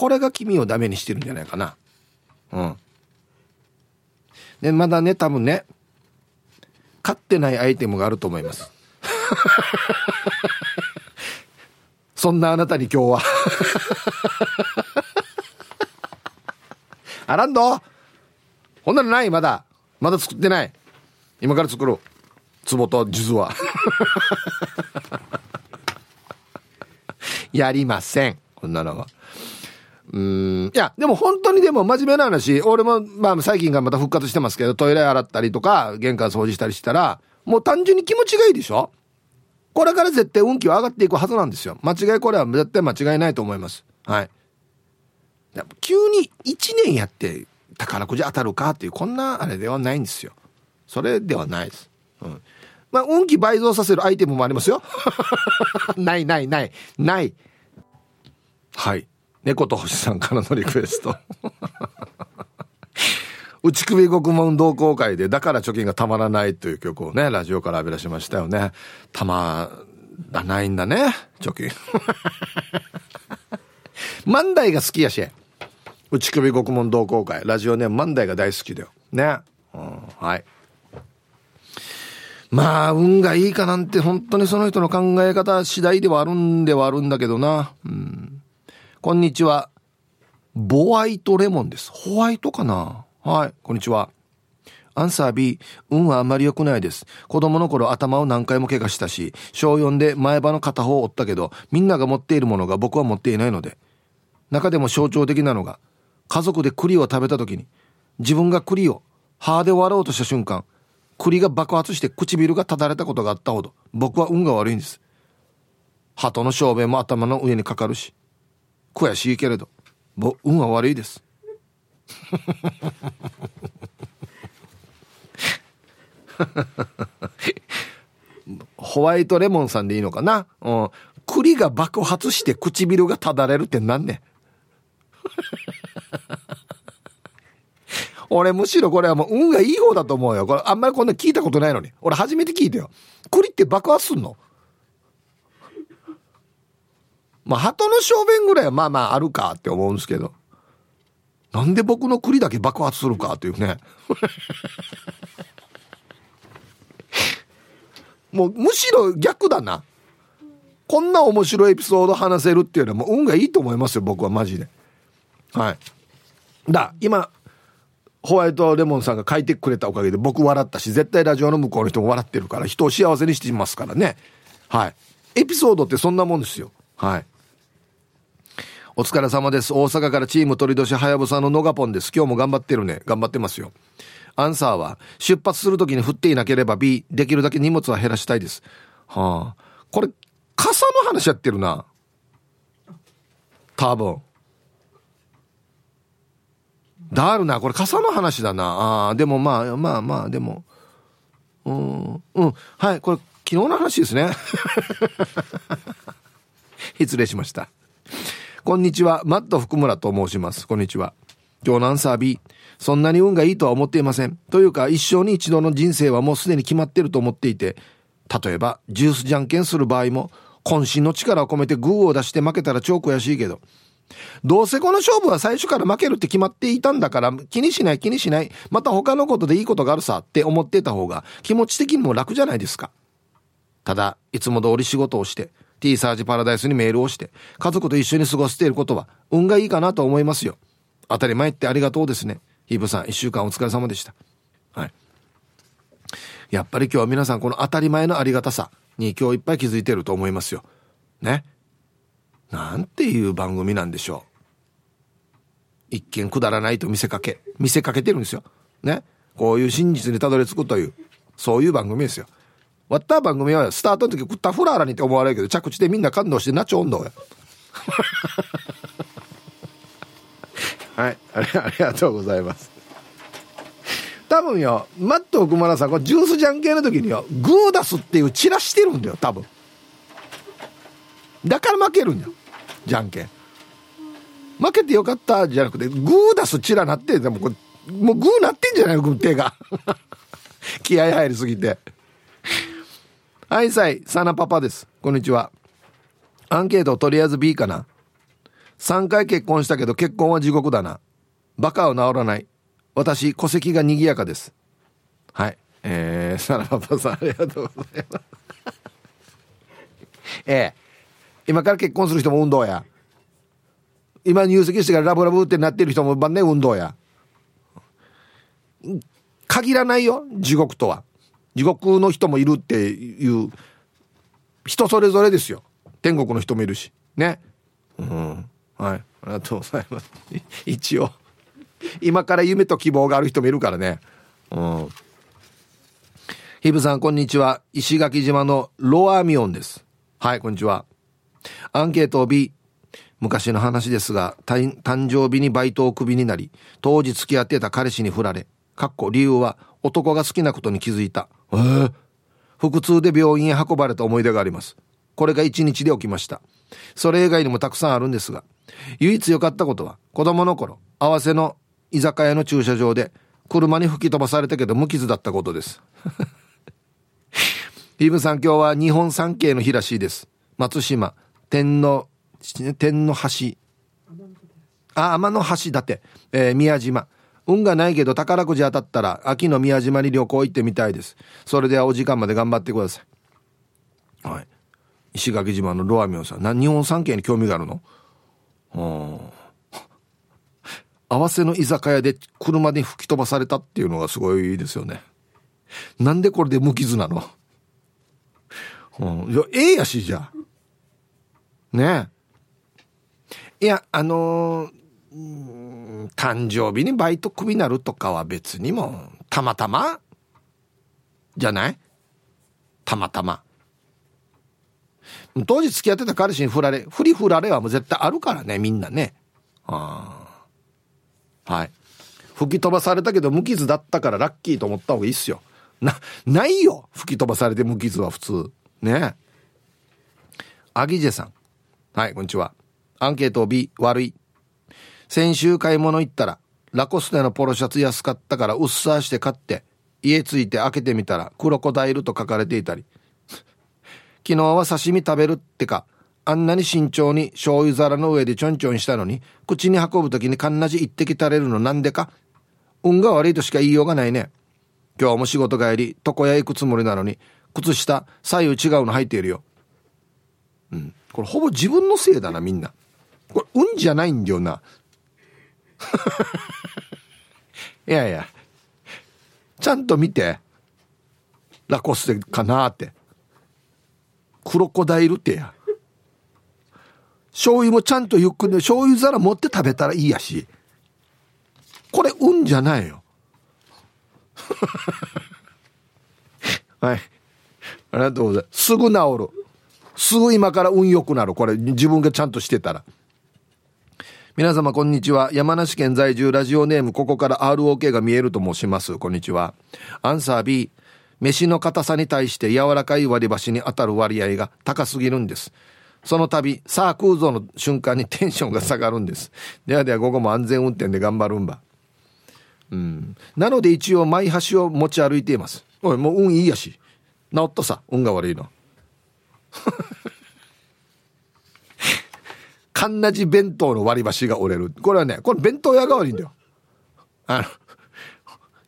Speaker 1: これが君をダメにしてるんじゃないかな。うん。でまだね多分ね買ってないアイテムがあると思います。そんなあなたに今日は。あらんど。ほんならないまだ。まだ作ってない。今から作ろう。壺と数珠は。やりません。こんなのは。うん。いや、でも本当にでも真面目な話、俺も、まあ最近がまた復活してますけど、トイレ洗ったりとか、玄関掃除したりしたら、もう単純に気持ちがいいでしょ？これから絶対運気は上がっていくはずなんですよ。間違いこれは絶対間違いないと思います。はい。急に1年やって宝くじ当たるかっていう、こんなあれではないんですよ。それではないです。うん。まあ、運気倍増させるアイテムもありますよ。ないないない。ない。はい。猫と星さんからのリクエスト。内首獄門同好会で、だから貯金がたまらないという曲をね、ラジオから浴び出しましたよね。たまらないんだね、貯金。万代が好きやし。内首獄門同好会。ラジオね、万代が大好きだよ。ね。うん、はい。まあ、運がいいかなんて本当にその人の考え方次第ではあるんではあるんだけどな。うん。こんにちは。ボワイトレモンです。ホワイトかな？はい、こんにちは。アンサー B、運はあまり良くないです。子供の頃頭を何回も怪我したし、小4で前歯の片方を折ったけど、みんなが持っているものが僕は持っていないので。中でも象徴的なのが、家族で栗を食べた時に、自分が栗を歯で割ろうとした瞬間、栗が爆発して唇がただれたことがあったほど僕は運が悪いんです鳩の小便も頭の上にかかるし悔しいけれど僕運は悪いですホワイトレモンさんでいいのかな、うん、栗が爆発して唇がただれるってなんねん俺むしろこれはもう運がいい方だと思うよ。これあんまりこんな聞いたことないのに。俺初めて聞いたよ。栗って爆発すんの？まあ、鳩の小便ぐらいはまあまああるかって思うんですけど。なんで僕の栗だけ爆発するかっていうね。もうむしろ逆だな。こんな面白いエピソード話せるっていうのはもう運がいいと思いますよ、僕はマジで。はい。だ、今、ホワイトレモンさんが書いてくれたおかげで僕笑ったし、絶対ラジオの向こうの人も笑ってるから、人を幸せにしていますからね。はい。エピソードってそんなもんですよ。はい。お疲れ様です。大阪からチーム鳥年はやぶさののがぽんです。今日も頑張ってるね。頑張ってますよ。アンサーは、出発するときに降っていなければ B、できるだけ荷物は減らしたいです。はあ。これ、傘の話やってるな。多分。だるな。これ傘の話だな。ああ、でもまあ、まあまあ、でも。うん、うん。はい、これ、昨日の話ですね。失礼しました。こんにちは。マット福村と申します。こんにちは。今日のアンサー B。そんなに運がいいとは思っていません。というか、一生に一度の人生はもうすでに決まってると思っていて、例えば、ジュースじゃんけんする場合も、渾身の力を込めてグーを出して負けたら超悔しいけど、どうせこの勝負は最初から負けるって決まっていたんだから気にしない気にしない。また他のことでいいことがあるさって思ってた方が気持ち的にも楽じゃないですか。ただ、いつも通り仕事をして、T サージパラダイスにメールをして、家族と一緒に過ごしていることは運がいいかなと思いますよ。当たり前ってありがとうですね。ヒーブさん、一週間お疲れ様でした。はい。やっぱり今日は皆さんこの当たり前のありがたさに今日いっぱい気づいてると思いますよ。ね。なんていう番組なんでしょう。一見くだらないと見せかけ、見せかけてるんですよ。ね。こういう真実にたどり着くという、そういう番組ですよ。わった番組はスタートの時食ったフラーラにって思われるけど、着地でみんな感動してナチョ温度や。はい、ありがとうございます。多分よ、マット奥村さん、こジュースじゃんけんの時によ、グー出すっていうチラしてるんだよ、多分。だから負けるんだよ。じゃんけん負けてよかったじゃなくてグー出すチラなってでもこれもうグーなってんじゃないの手が 気合入りすぎてはいさいサナパパです。こんにちは。アンケートとりあえず B かな。3回結婚したけど結婚は地獄だな。バカは治らない。私戸籍が賑やかです。はい。えー、サナパパさんありがとうございます。ええ今から結婚する人も運動や。今入籍してからラブラブってなってる人も晩年運動や。限らないよ地獄とは。地獄の人もいるっていう人それぞれですよ。天国の人もいるし。ね。うん。はい。ありがとうございます。一応。今から夢と希望がある人もいるからね。うん。ヒブさんこんにちは。石垣島のロアミオンです。はいこんにちは。アンケートを B 昔の話ですが、誕生日にバイトをクビになり、当時付き合ってた彼氏に振られ、かっこ理由は男が好きなことに気づいた。えー、腹痛で病院へ運ばれた思い出があります。これが一日で起きました。それ以外にもたくさんあるんですが、唯一良かったことは、子供の頃、合わせの居酒屋の駐車場で、車に吹き飛ばされたけど無傷だったことです。ヒブさん今日は日本三景の日らしいです。松島、天の天の橋あ天の橋だって、えー、宮島運がないけど宝くじ当たったら秋の宮島に旅行行ってみたいです。それではお時間まで頑張ってください。はい。石垣島のロアミオンさん。日本三景に興味があるの？うん合わせの居酒屋で車で吹き飛ばされたっていうのがすごいですよね。なんでこれで無傷なの？うん、いやええやしじゃ。ねえ。いや、あのー、誕生日にバイトクビになるとかは別にも、たまたまじゃない？たまたま。当時付き合ってた彼氏に振られ、振り振られはもう絶対あるからね、みんなね。あはい。吹き飛ばされたけど無傷だったからラッキーと思った方がいいっすよ。な、ないよ吹き飛ばされて無傷は普通。ねアギジェさん。はい、こんにちは。アンケート B 悪い先週買い物行ったらラコステのポロシャツ安かったからうっさーして買って家着いて開けてみたらクロコダイルと書かれていたり。昨日は刺身食べるってかあんなに慎重に醤油皿の上でちょんちょんしたのに口に運ぶ時にかんなじ一滴垂れるのなんでか。運が悪いとしか言いようがないね。今日も仕事帰り床屋行くつもりなのに靴下左右違うの履いているよ。うん。これほぼ自分のせいだなみんな。これ運じゃないんだよな。いやいや。ちゃんと見て。ラコステかなって。クロコダイルってや。醤油もちゃんとゆっくり醤油皿持って食べたらいいやし。これ運じゃないよ。はい。ありがとうございます。すぐ治る。すぐ今から運良くなる。これ自分がちゃんとしてたら。皆様こんにちは。山梨県在住ラジオネームここから ROK が見えると申します。こんにちは。アンサー B 飯の硬さに対して柔らかい割り箸に当たる割合が高すぎるんです。その度さあ空洞の瞬間にテンションが下がるんです。ではでは午後も安全運転で頑張るんば。うん。なので一応マイ箸を持ち歩いています。おいもう運いいやし。治ったさ運が悪いの。かんなじ弁当の割り箸が折れる。これはね、これ弁当屋が悪いんだよ。あの、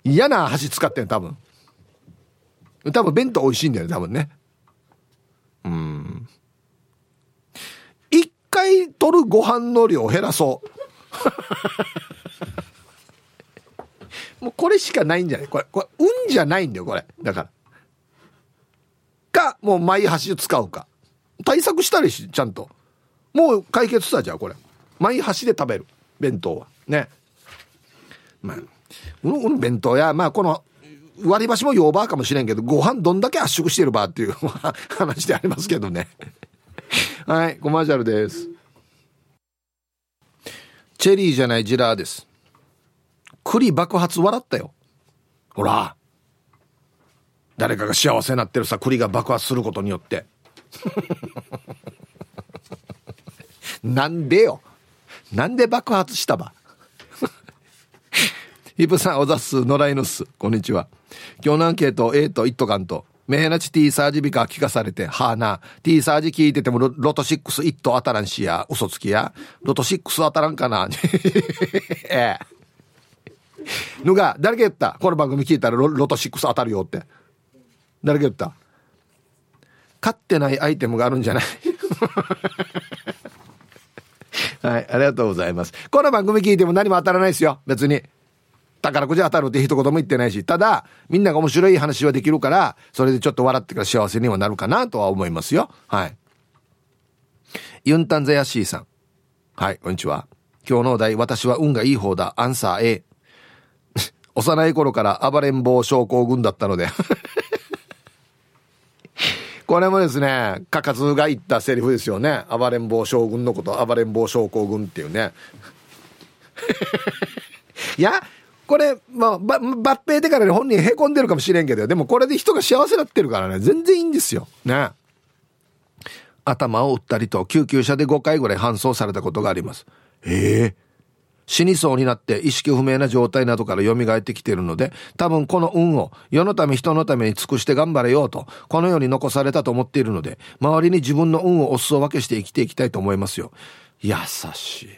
Speaker 1: 嫌な箸使ってん多分。多分弁当美味しいんだよね、多分ね。うん。一回取るご飯の量を減らそう。もうこれしかないんじゃない？これ、これ、運じゃないんだよ、これ。だから。か、もうマイ箸使うか。対策したりし、ちゃんと。もう解決したじゃんこれ。毎箸で食べる。弁当は。ね。まあこの弁当や。まあこの割り箸もーバーかもしれんけどご飯どんだけ圧縮してるばっていう 話でありますけどね。はいコマーシャルです。チェリーじゃないジラーです。栗爆発笑ったよ。ほら。誰かが幸せになってるさ栗が爆発することによって。なんでよ。なんで爆発したば。ヒプさん、おざっす、野良犬っす。こんにちは。今日のアンケート、A と一斗缶と、メヘナチ T サージビカ聞かされて、はあな、T サージ聞いててもロロト6一斗当たらんしや、嘘つきや、ロト6当たらんかな。ええ。ぬが、誰が言った？この番組聞いたらロロト6当たるよって。誰が言った？勝ってないアイテムがあるんじゃない？はい、ありがとうございます。この番組聞いても何も当たらないですよ、別に。宝くじ当たるって一言も言ってないし、ただ、みんなが面白い話はできるから、それでちょっと笑ってから幸せにはなるかなとは思いますよ。はい。ユンタンザヤシーさん。はい、こんにちは。今日のお題、私は運がいい方だ。アンサー A。幼い頃から暴れん坊症候群だったので これもですね、かかずが言ったセリフですよね。暴れん坊将軍のこと、暴れん坊将校軍っていうね。いや、これ、まあ、ば、抜兵でからね、本人へこんでるかもしれんけど、でもこれで人が幸せになってるからね、全然いいんですよ。ね。頭を打ったりと救急車で5回ぐらい搬送されたことがあります。ええ死にそうになって意識不明な状態などから蘇ってきているので、多分この運を世のため人のために尽くして頑張れようと、この世に残されたと思っているので、周りに自分の運をお裾分けして生きていきたいと思いますよ。優しい。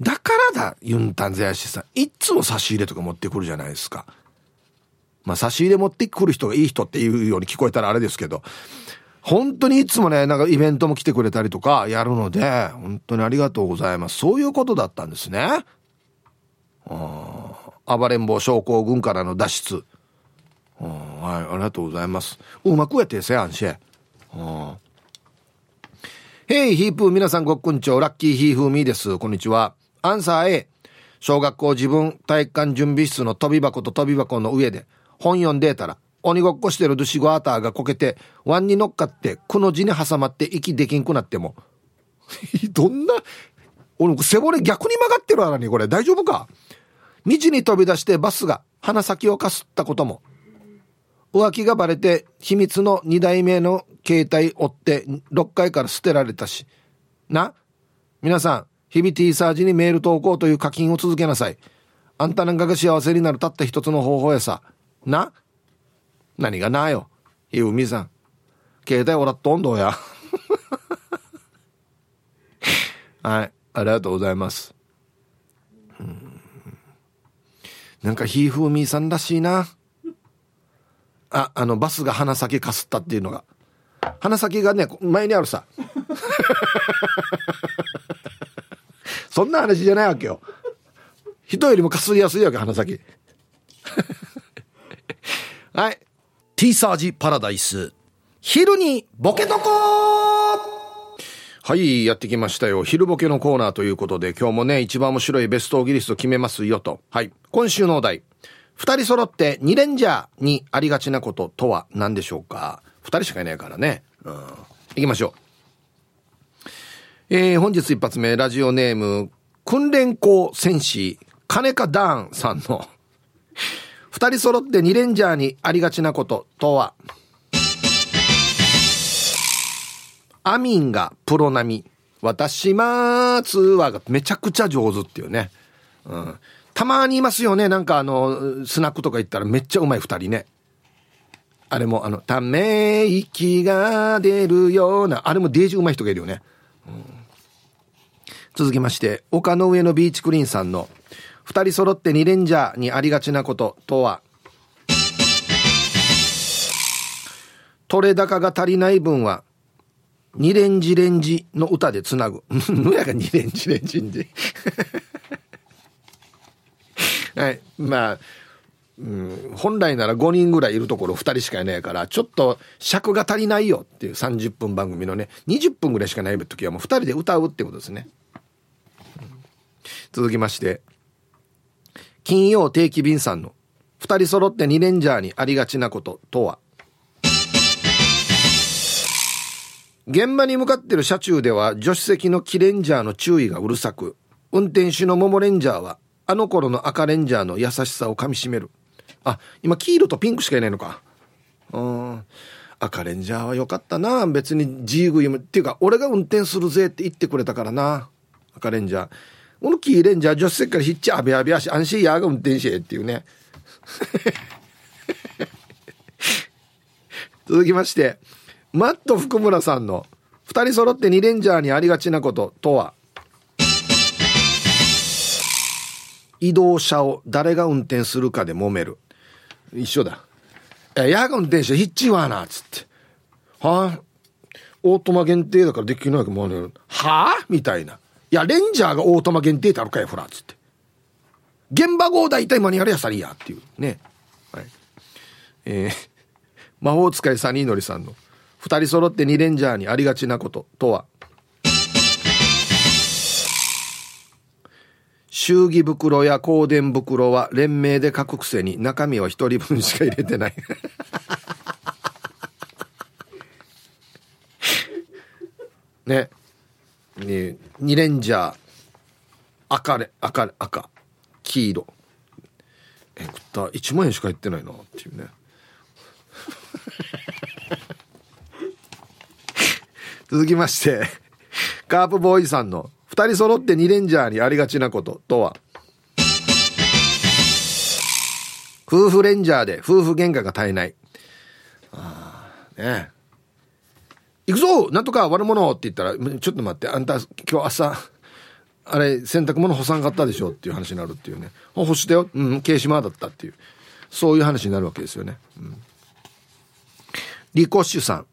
Speaker 1: だからだ、ユンタンゼヤシさん。いつも差し入れとか持ってくるじゃないですか。まあ差し入れ持ってくる人がいい人っていうように聞こえたらあれですけど、本当にいつもね、なんかイベントも来てくれたりとかやるので、本当にありがとうございます。そういうことだったんですね。暴れん坊症候群からの脱出。はい、ありがとうございます。うまくやってせ、アンシェ。ヘイヒープー皆さんごっくんちょうラッキーヒーフーミーです。こんにちは。アンサー A。小学校自分体育館準備室の飛び箱と飛び箱の上で本読んでたら鬼ごっこしてるドゥシゴアーターがこけて、湾に乗っかって、くの字に挟まって息できんくなっても。どんな、俺、背骨逆に曲がってるわに、これ。大丈夫か？道に飛び出してバスが鼻先をかすったことも。浮気がバレて、秘密の2代目の携帯追って6階から捨てられたし。な？皆さん、日々 T サージにメール投稿という課金を続けなさい。あんたなんかが幸せになるたった一つの方法やさ。な？何がなよ。ひうみさん。携帯おらっとんどや。はい。ありがとうございます。なんかひふみさんらしいな。あ、あの、バスが鼻先かすったっていうのが。鼻先がね、前にあるさ。そんな話じゃないわけよ。人よりもかすりやすいわけ鼻先 はい
Speaker 2: T サージパラダイス。昼にボケとこ
Speaker 1: はいやってきましたよ。昼ボケのコーナーということで今日もね一番面白いベストオギリスト決めますよと。はい今週のお題。二人揃って二レンジャーにありがちなこととは何でしょうか？二人しかいないからね。うん。行きましょう。えー、本日一発目ラジオネーム訓練校戦士金カダーンさんの二人揃って二レンジャーにありがちなこととは？アミンがプロ並み。私ま通話がめちゃくちゃ上手っていうね、うん、たまにいますよね。なんかあのスナックとか行ったらめっちゃうまい二人ね。あれもあのため息が出るようなあれもデージうまい人がいるよね、うん、続きまして丘の上のビーチクリーンさんの二人揃って二レンジャーにありがちなこととは、取れ高が足りない分は、二レンジレンジの歌でつなぐ。のやが二レンジレンジんで。はい。まあ、うん、本来なら5人ぐらいいるところ2人しかいないから、ちょっと尺が足りないよっていう30分番組のね、20分ぐらいしかない時はもう2人で歌うってことですね。続きまして、金曜定期便さんの2人揃って2レンジャーにありがちなこととは？現場に向かってる車中では助手席のキレンジャーの注意がうるさく運転手のモモレンジャーはあの頃の赤レンジャーの優しさをかみしめる。あ今黄色とピンクしかいないのか。うん。赤レンジャーは良かったな。別にジーグイム。っていうか俺が運転するぜって言ってくれたからな。赤レンジャー。このキーレンジャー助手席からひっちゃあべあべあし安心やが運転しっていうね。続きましてマット福村さんの2人揃って2レンジャーにありがちなこととは？移動車を誰が運転するかで揉める。一緒だ「いやが運転手ヒッチはな」っつって「はあ？オートマ限定だからできないかもねはあ?」みたいな。いや、レンジャーがオートマ限定ってあるかい、ほら、つって。現場号大体マニュアルやさりや、っていうね。はい。えー、魔法使いサニーノリさんの、二人揃って二レンジャーにありがちなこととは、祝儀袋や香典袋は連名で書くくせに中身は一人分しか入れてない ねね、2レンジャー赤れ赤れ赤。黄色。え食った。1万円しか入ってないな。っていうね。続きましてカープボーイさんの2人揃って2レンジャーにありがちなこととは？夫婦レンジャーで夫婦喧嘩が絶えない。ああね行くぞなんとか悪者って言ったら、ちょっと待って、あんた今日朝、あれ、洗濯物干さんかったでしょっていう話になるっていうね。干したよ。うん、軽島だったっていう。そういう話になるわけですよね。うん。リコッシュさん。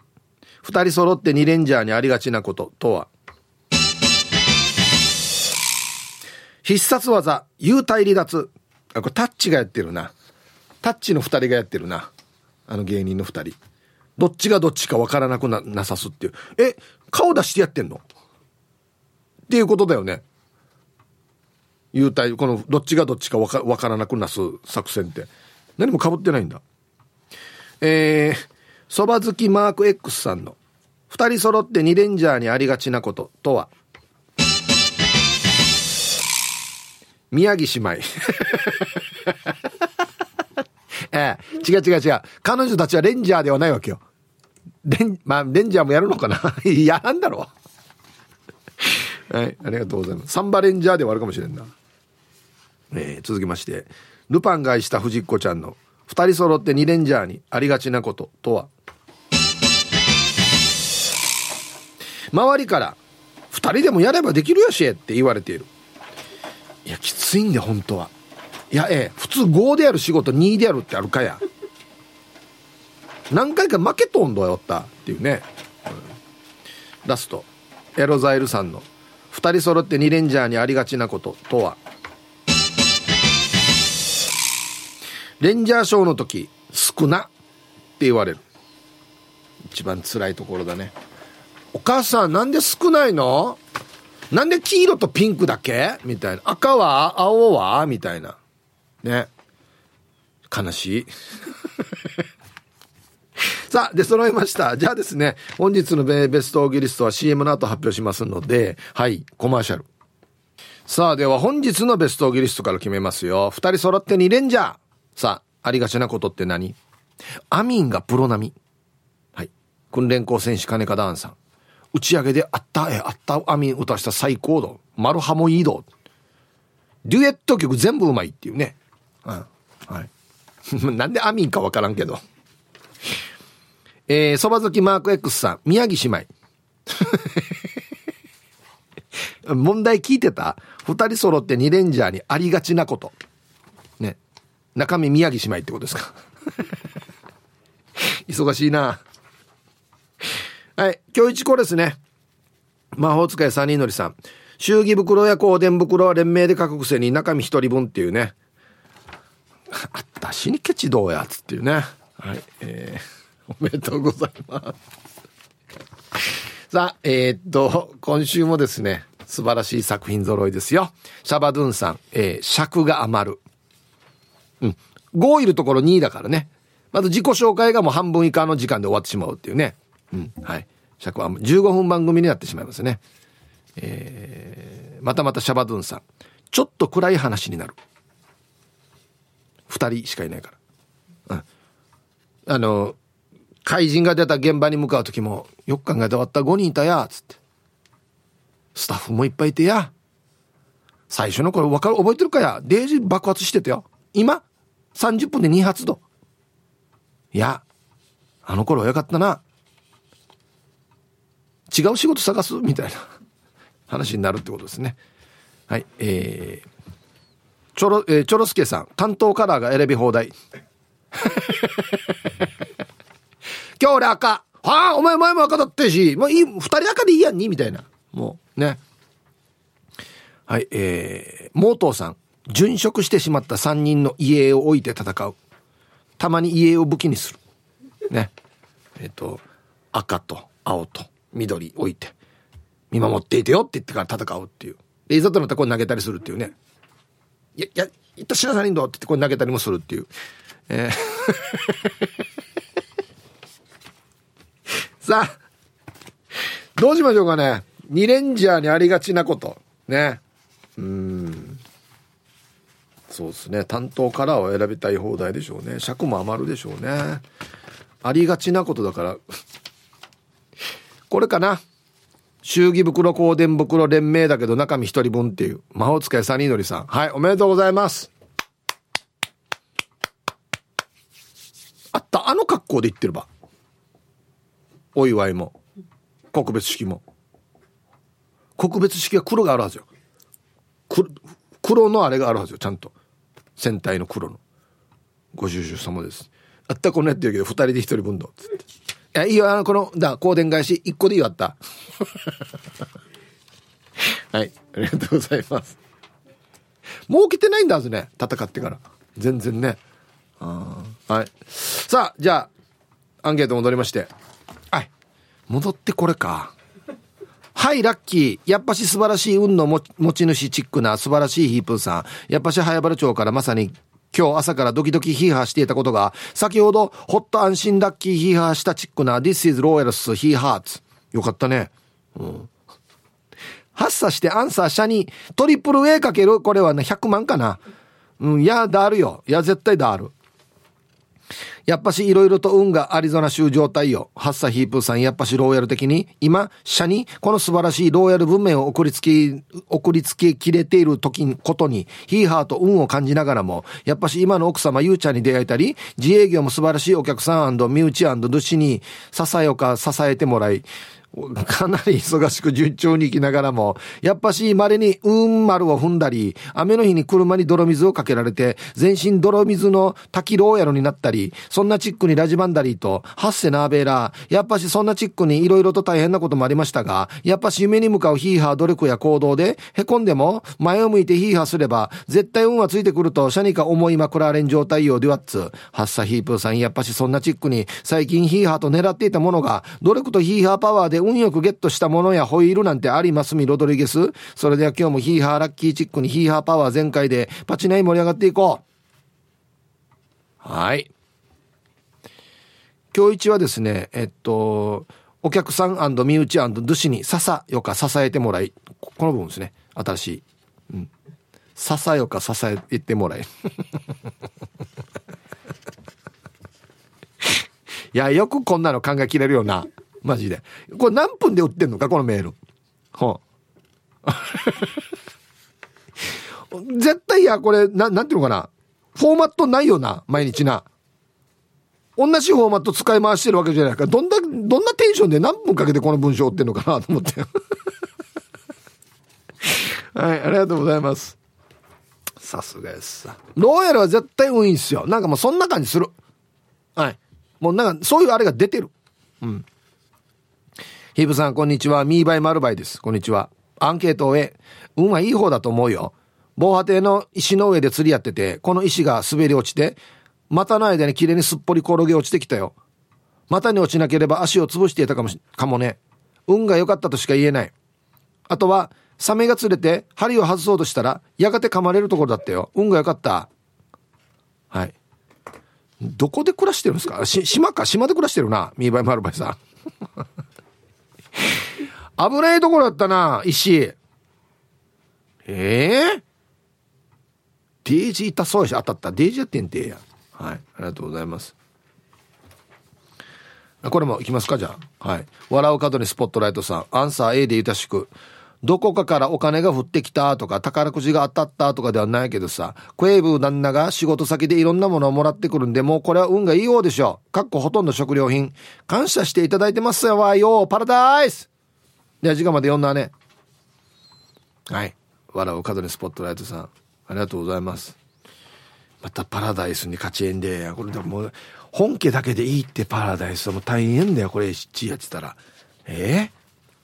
Speaker 1: 二人揃って二レンジャーにありがちなこととは必殺技、幽体離脱。あ、これタッチがやってるな。タッチの二人がやってるな。あの芸人の二人。どっちがどっちかわからなくななさすっていう。え、顔出してやってんの？っていうことだよね。幽体、このどっちがどっちかわかわからなくなす作戦って。何も被ってないんだ。えー、そば好きマーク X さんの二人揃って二レンジャーにありがちなこととは？宮城姉妹。ええ、違う違う違う。彼女たちはレンジャーではないわけよ。レン、まあ、レンジャーもやるのかな？やらんだろう。はい、ありがとうございます。サンバレンジャーではあるかもしれんな。えー、続きまして、ルパンが愛した藤子ちゃんの二人揃って二レンジャーにありがちなこととは？周りから二人でもやればできるやしえって言われている。いや、きついんで、本当は。いや、ええ、普通5でやる仕事2でやるってあるかや。何回か負けとんどよった。っていうね、うん、ラスト。エロザイルさんの。2人揃って2レンジャーにありがちなこと。とは。レンジャーショーの時少な。って言われる。一番辛いところだね。お母さんなんで少ないの？なんで黄色とピンクだけ？みたいな。赤は青は？みたいな。ね悲しい さあ、で、揃いました。じゃあですね、本日のベストオギリストは CM の後発表しますので、はい、コマーシャル。さあ、では本日のベストオギリストから決めますよ。二人揃って2レンジャー。さあ、ありがちなことって何？アミンがプロ並み。はい。訓練校選手金川ダーンさん。打ち上げであった、え、あったアミン歌した最高度。マルハモイード。デュエット曲全部うまいっていうね。うん。はい。なんでアミンかわからんけど。えー、そば好きマーク X さん、宮城姉妹。問題聞いてた？二人揃って2レンジャーにありがちなこと。ね。中身宮城姉妹ってことですか？忙しいな。はい。今日一個ですね。魔法使い三人のりさん。祝儀袋や香典袋は連名で書くくせに中身一人分っていうね。あったしにケチどうやつっていうね。はい。えー おめでとうございます。さあ、えー、っと、今週もですね、素晴らしい作品揃いですよ。シャバドゥンさん、えー、尺が余る。うん。5いるところ2位だからね。まず自己紹介がもう半分以下の時間で終わってしまうっていうね。うん。はい。尺は15分番組になってしまいますね。えー、またまたシャバドゥンさん。ちょっと暗い話になる。2人しかいないから。うん。あの、怪人が出た現場に向かう時も、よく考えて終わった5人いたや、つって。スタッフもいっぱいいてや。最初の頃分かる、覚えてるかや？デージ爆発してたよ。今 ?30 分で2発度。いや、あの頃はよかったな。違う仕事探す？みたいな話になるってことですね。はい。えー、ちょろ、えー、ちょろすけさん、担当カラーが選び放題。今日俺赤。はあ、お前前も赤だったし、もういい、二人赤でいいやんに、みたいな。もう、ね。はい、えー、モートーさん。殉職してしまった三人の家を置いて戦う。たまに家を武器にする。ね。えっ、ー、と、赤と青と緑置いて、見守っていてよって言ってから戦うっていう。で、いざとなったらこれ投げたりするっていうね。いや、や、いったしなさりんどって言ってこれ投げたりもするっていう。えー さあ、どうしましょうかね。2レンジャーにありがちなこと。ね。うん。そうですね。担当カラーを選びたい放題でしょうね。尺も余るでしょうね。ありがちなことだから。これかな。祝儀袋、香典袋、連名だけど中身一人分っていう。魔法使いサニーのりさん。はい、おめでとうございます。あった、あの格好で言ってるば。お祝いも告別式も告別式は黒があるはずよ黒のあれがあるはずよちゃんと戦隊の黒のご愁傷様ですあったこのやってるけど二人で一人分だつっていやいいよあのこのだ香典返し一個でいいよあった。はいありがとうございます。もう来てないんだはずね戦ってから。全然ね。はい。さあじゃあアンケート戻りまして。戻ってこれか。はい、ラッキー。やっぱし素晴らしい運の持ち主チックな素晴らしいヒープーさん。やっぱし早原町からまさに今日朝からドキドキヒーハーしていたことが、先ほどホット安心ラッキーヒーハーしたチックな This is Royals He Hearts。よかったね。うん。発作してアンサー者にトリプル A かける？これはね100万かな。うん、いや、だるよ。いや、絶対だる。やっぱしいろいろと運がアリゾナ州状態よ。ハッサヒープーさんやっぱしローヤル的に、今、社にこの素晴らしいローヤル文面を送りつけ、送りつけきれている時ことに、ヒーハーと運を感じながらも、やっぱし今の奥様ゆうちゃんに出会えたり、自営業も素晴らしいお客さん身内ドゥシに支えよか支えてもらい、かなり忙しく順調に行きながらも、やっぱし稀にうん丸を踏んだり、雨の日に車に泥水をかけられて、全身泥水の滝ローヤロになったり、そんなチックにラジバンダリーと、ハッセナーベーラー、やっぱしそんなチックに色々と大変なこともありましたが、やっぱし夢に向かうヒーハー努力や行動で、凹んでも前を向いてヒーハーすれば、絶対運はついてくると、シャニカ思いまくられん状態よデュワッツ。ハッサヒープーさん、やっぱしそんなチックに、最近ヒーハーと狙っていたものが、努力とヒーハーパワーで運よくゲットしたものやホイールなんてありますみ、ロドリゲス。それでは今日もヒーハーラッキーチックにヒーハーパワー全開で、パチナイ盛り上がっていこう。はい。今日一はですね、えっと、お客さん身内ドゥシに笹よか支えてもらい、この部分ですね。新しい。うん。笹よか支えてもらい。いや、よくこんなの考えきれるよな。マジで。これ何分で売ってんのか？このメール。はあ、絶対いや、これ、な、なんていうのかな？フォーマットないよな、毎日な。同じフォーマット使い回してるわけじゃないから、どんな、どんなテンションで何分かけてこの文章を追ってんのかな？と思って。はい、ありがとうございます。さすがですさ。ローヤルは絶対多いんすよ。なんかもうそんな感じする。はい。もうなんか、そういうあれが出てる。うん。ヒブさん、こんにちは。ミーバイマルバイです。こんにちは。アンケートを終え、運はいい方だと思うよ。防波堤の石の上で釣りやってて、この石が滑り落ちて、股の間に綺麗にすっぽり転げ落ちてきたよ。股に落ちなければ足を潰していたかもし、かもね。運が良かったとしか言えない。あとは、サメが釣れて針を外そうとしたら、やがて噛まれるところだったよ。運が良かった。はい。どこで暮らしてるんですか、島か？島で暮らしてるな。ミーバイマルバイさん。危ないところだったな、石。ええー、デージ痛そうやし、当たった。デージやってんてや。はい。ありがとうございます。これもいきますか、じゃあ。はい。笑う角にスポットライトさん。アンサー A でゆたしく。どこかからお金が降ってきたとか宝くじが当たったとかではないけどさ、クエーブ旦那が仕事先でいろんなものをもらってくるんで、もうこれは運がいいようでしょう。かっこほとんど食料品。感謝していただいてますよ、わよ、パラダイスでは時間まで読んだね。はい。笑う角にスポットライトさん。ありがとうございます。またパラダイスに勝ちえんで、これでも本家だけでいいってパラダイスはもう大変だよ、これ、七やってたら。えー